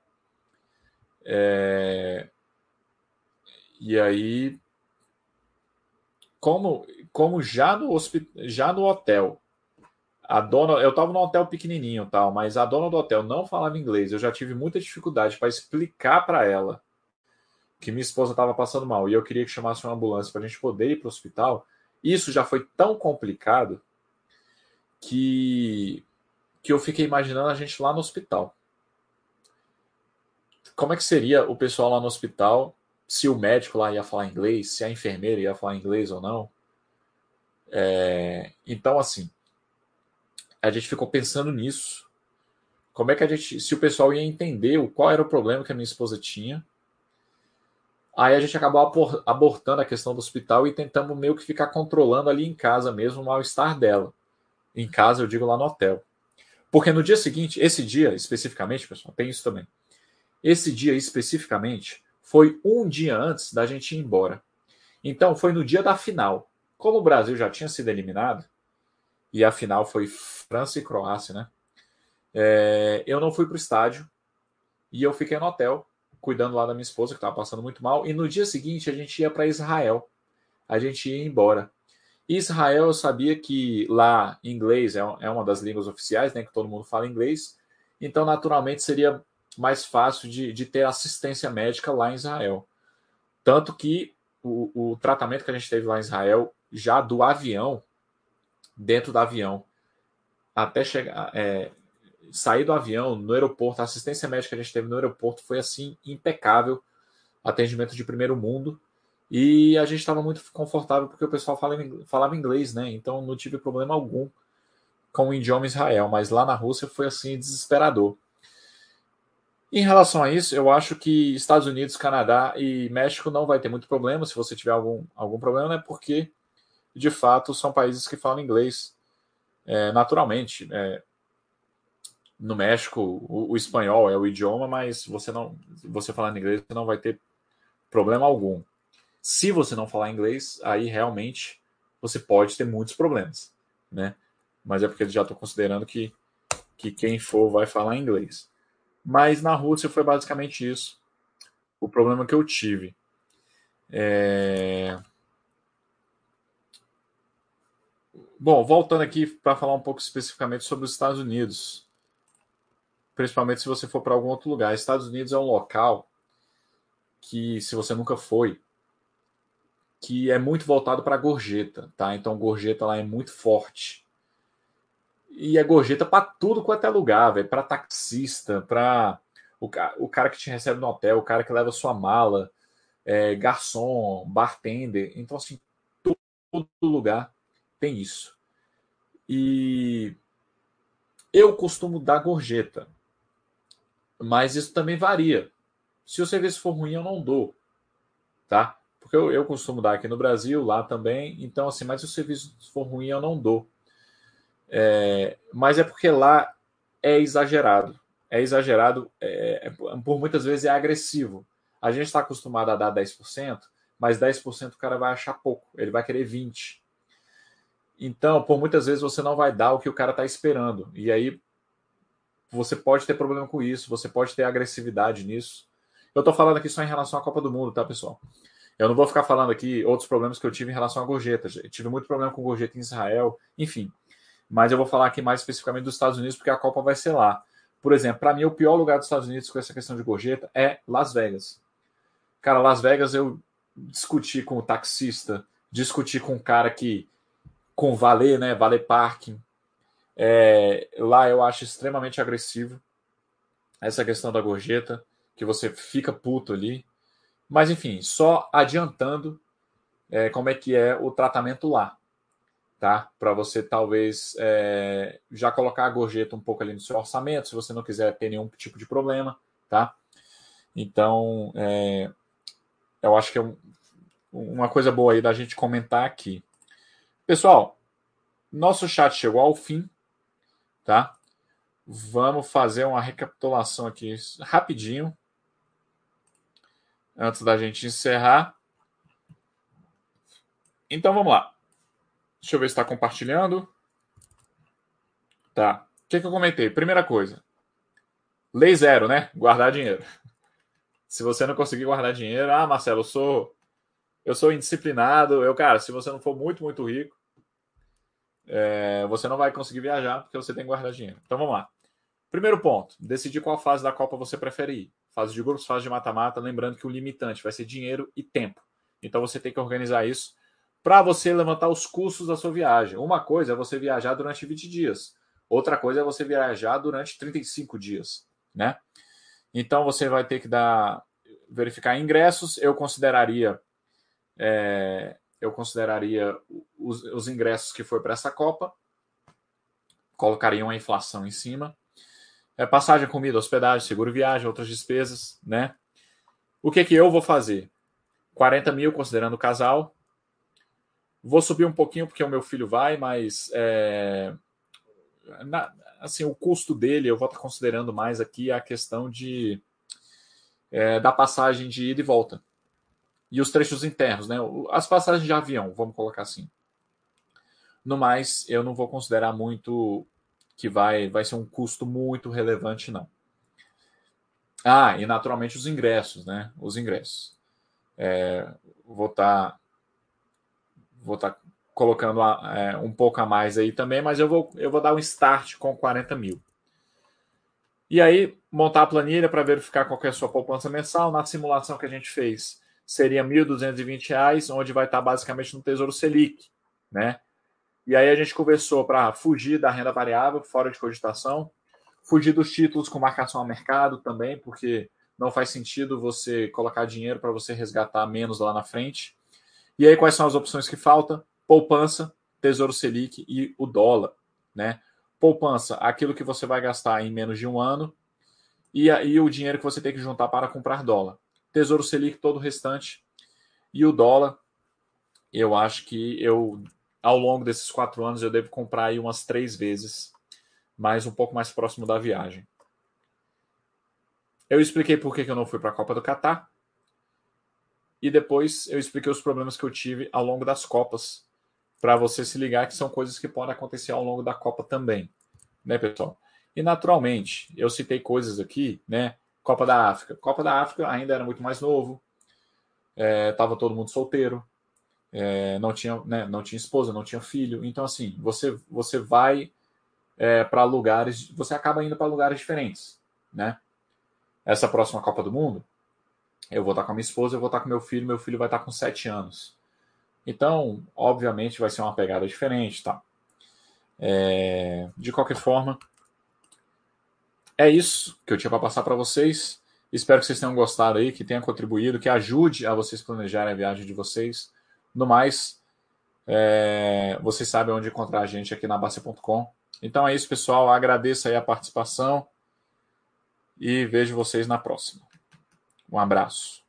é... E aí, como, como já no hosp... já no hotel, a dona, eu estava no hotel pequenininho, tal, mas a dona do hotel não falava inglês. Eu já tive muita dificuldade para explicar para ela que minha esposa estava passando mal e eu queria que chamasse uma ambulância para a gente poder ir para o hospital. Isso já foi tão complicado que que eu fiquei imaginando a gente lá no hospital como é que seria o pessoal lá no hospital se o médico lá ia falar inglês, se a enfermeira ia falar inglês ou não. É, então, assim, a gente ficou pensando nisso. Como é que a gente, se o pessoal ia entender o, qual era o problema que a minha esposa tinha. Aí a gente acabou abortando a questão do hospital e tentamos meio que ficar controlando ali em casa mesmo o mal-estar dela. Em casa, eu digo lá no hotel. Porque no dia seguinte, esse dia especificamente, pessoal, tem isso também. Esse dia especificamente foi um dia antes da gente ir embora. Então foi no dia da final. Como o Brasil já tinha sido eliminado, e a final foi França e Croácia, né? É, eu não fui para o estádio e eu fiquei no hotel, cuidando lá da minha esposa, que estava passando muito mal. E no dia seguinte a gente ia para Israel. A gente ia embora. Israel, eu sabia que lá inglês é, é uma das línguas oficiais, né? Que todo mundo fala inglês. Então, naturalmente, seria mais fácil de, de ter assistência médica lá em Israel. Tanto que o, o tratamento que a gente teve lá em Israel, já do avião, dentro do avião, até chegar, é, sair do avião, no aeroporto, a assistência médica que a gente teve no aeroporto foi assim impecável, atendimento de primeiro mundo. E a gente estava muito confortável porque o pessoal falava, inglês, né? Então não tive problema algum com o idioma Israel, mas lá na Rússia foi assim desesperador. Em relação a isso, eu acho que Estados Unidos, Canadá e México não vai ter muito problema se você tiver algum, algum problema, né? Porque, de fato, são países que falam inglês é, naturalmente. É, no México, o, o, espanhol é o idioma, mas você não, você falando inglês, não vai ter problema algum. Se você não falar inglês, aí realmente você pode ter muitos problemas, né? Mas é porque já estou considerando que, que quem for vai falar inglês. Mas na Rússia foi basicamente isso. O problema que eu tive. É... Bom, voltando aqui para falar um pouco especificamente sobre os Estados Unidos. Principalmente se você for para algum outro lugar. Estados Unidos é um local que, se você nunca foi, que é muito voltado para gorjeta, tá? Então, gorjeta lá é muito forte. E é gorjeta para tudo quanto é lugar, velho. Para taxista, para o, o cara que te recebe no hotel, o cara que leva sua mala, é, garçom, bartender. Então, assim, todo lugar tem isso. E eu costumo dar gorjeta, mas isso também varia. Se o serviço for ruim, eu não dou, tá? Porque eu, eu costumo dar aqui no Brasil, lá também. Então, assim, mas se o serviço for ruim, eu não dou. É, mas é porque lá é exagerado. É exagerado, é, é, por muitas vezes é agressivo. A gente está acostumado a dar 10%, mas 10% o cara vai achar pouco, ele vai querer 20%. Então, por muitas vezes você não vai dar o que o cara está esperando. E aí você pode ter problema com isso, você pode ter agressividade nisso. Eu estou falando aqui só em relação à Copa do Mundo, tá, pessoal? Eu não vou ficar falando aqui outros problemas que eu tive em relação a gorjeta. Eu tive muito problema com gorjeta em Israel, enfim. Mas eu vou falar aqui mais especificamente dos Estados Unidos, porque a Copa vai ser lá. Por exemplo, para mim, o pior lugar dos Estados Unidos com essa questão de gorjeta é Las Vegas. Cara, Las Vegas eu discuti com o taxista, discuti com o cara que. com valer, né? Valer parking. É, lá eu acho extremamente agressivo essa questão da gorjeta, que você fica puto ali. Mas enfim, só adiantando é, como é que é o tratamento lá tá? Para você talvez é, já colocar a gorjeta um pouco ali no seu orçamento, se você não quiser ter nenhum tipo de problema, tá? Então, é, eu acho que é um, uma coisa boa aí da gente comentar aqui. Pessoal, nosso chat chegou ao fim, tá? Vamos fazer uma recapitulação aqui rapidinho, antes da gente encerrar. Então vamos lá. Deixa eu ver se está compartilhando. Tá. O que, que eu comentei? Primeira coisa. Lei zero, né? Guardar dinheiro. Se você não conseguir guardar dinheiro, ah, Marcelo, eu sou eu sou indisciplinado. Eu, cara, se você não for muito, muito rico, é, você não vai conseguir viajar porque você tem que guardar dinheiro. Então vamos lá. Primeiro ponto: decidir qual fase da Copa você prefere ir. Fase de grupos, fase de mata-mata. Lembrando que o limitante vai ser dinheiro e tempo. Então você tem que organizar isso para você levantar os custos da sua viagem. Uma coisa é você viajar durante 20 dias, outra coisa é você viajar durante 35 dias, né? Então você vai ter que dar verificar ingressos. Eu consideraria é, eu consideraria os, os ingressos que foi para essa Copa, colocaria uma inflação em cima. É, passagem, comida, hospedagem, seguro viagem, outras despesas, né? O que que eu vou fazer? 40 mil considerando o casal, Vou subir um pouquinho porque o meu filho vai, mas é, na, assim o custo dele eu vou estar considerando mais aqui a questão de é, da passagem de ida e volta e os trechos internos, né? As passagens de avião, vamos colocar assim. No mais, eu não vou considerar muito que vai vai ser um custo muito relevante, não. Ah, e naturalmente os ingressos, né? Os ingressos. É, vou estar vou estar tá colocando é, um pouco a mais aí também, mas eu vou, eu vou dar um start com 40 mil. E aí, montar a planilha para verificar qual é a sua poupança mensal. Na simulação que a gente fez, seria R$ 1.220, onde vai estar tá basicamente no Tesouro Selic, né? E aí a gente conversou para fugir da renda variável, fora de cogitação, fugir dos títulos com marcação a mercado também, porque não faz sentido você colocar dinheiro para você resgatar menos lá na frente. E aí, quais são as opções que faltam? Poupança, Tesouro Selic e o dólar, né? Poupança, aquilo que você vai gastar em menos de um ano, e aí o dinheiro que você tem que juntar para comprar dólar. Tesouro Selic, todo o restante. E o dólar, eu acho que eu, ao longo desses quatro anos, eu devo comprar aí umas três vezes, mais um pouco mais próximo da viagem. Eu expliquei por que eu não fui para a Copa do Catar. E depois eu expliquei os problemas que eu tive ao longo das Copas, para você se ligar que são coisas que podem acontecer ao longo da Copa também, né, pessoal? E naturalmente, eu citei coisas aqui, né? Copa da África. Copa da África ainda era muito mais novo, estava é, todo mundo solteiro, é, não tinha, né, não tinha esposa, não tinha filho. Então, assim, você você vai é, para lugares, você acaba indo para lugares diferentes, né? Essa próxima Copa do Mundo, eu vou estar com a minha esposa, eu vou estar com meu filho, meu filho vai estar com 7 anos. Então, obviamente, vai ser uma pegada diferente, tá? É, de qualquer forma, é isso que eu tinha para passar para vocês. Espero que vocês tenham gostado aí, que tenha contribuído, que ajude a vocês planejarem a viagem de vocês. No mais, é, vocês sabem onde encontrar a gente aqui na Bacia.com. Então é isso, pessoal. Agradeço aí a participação e vejo vocês na próxima. Um abraço.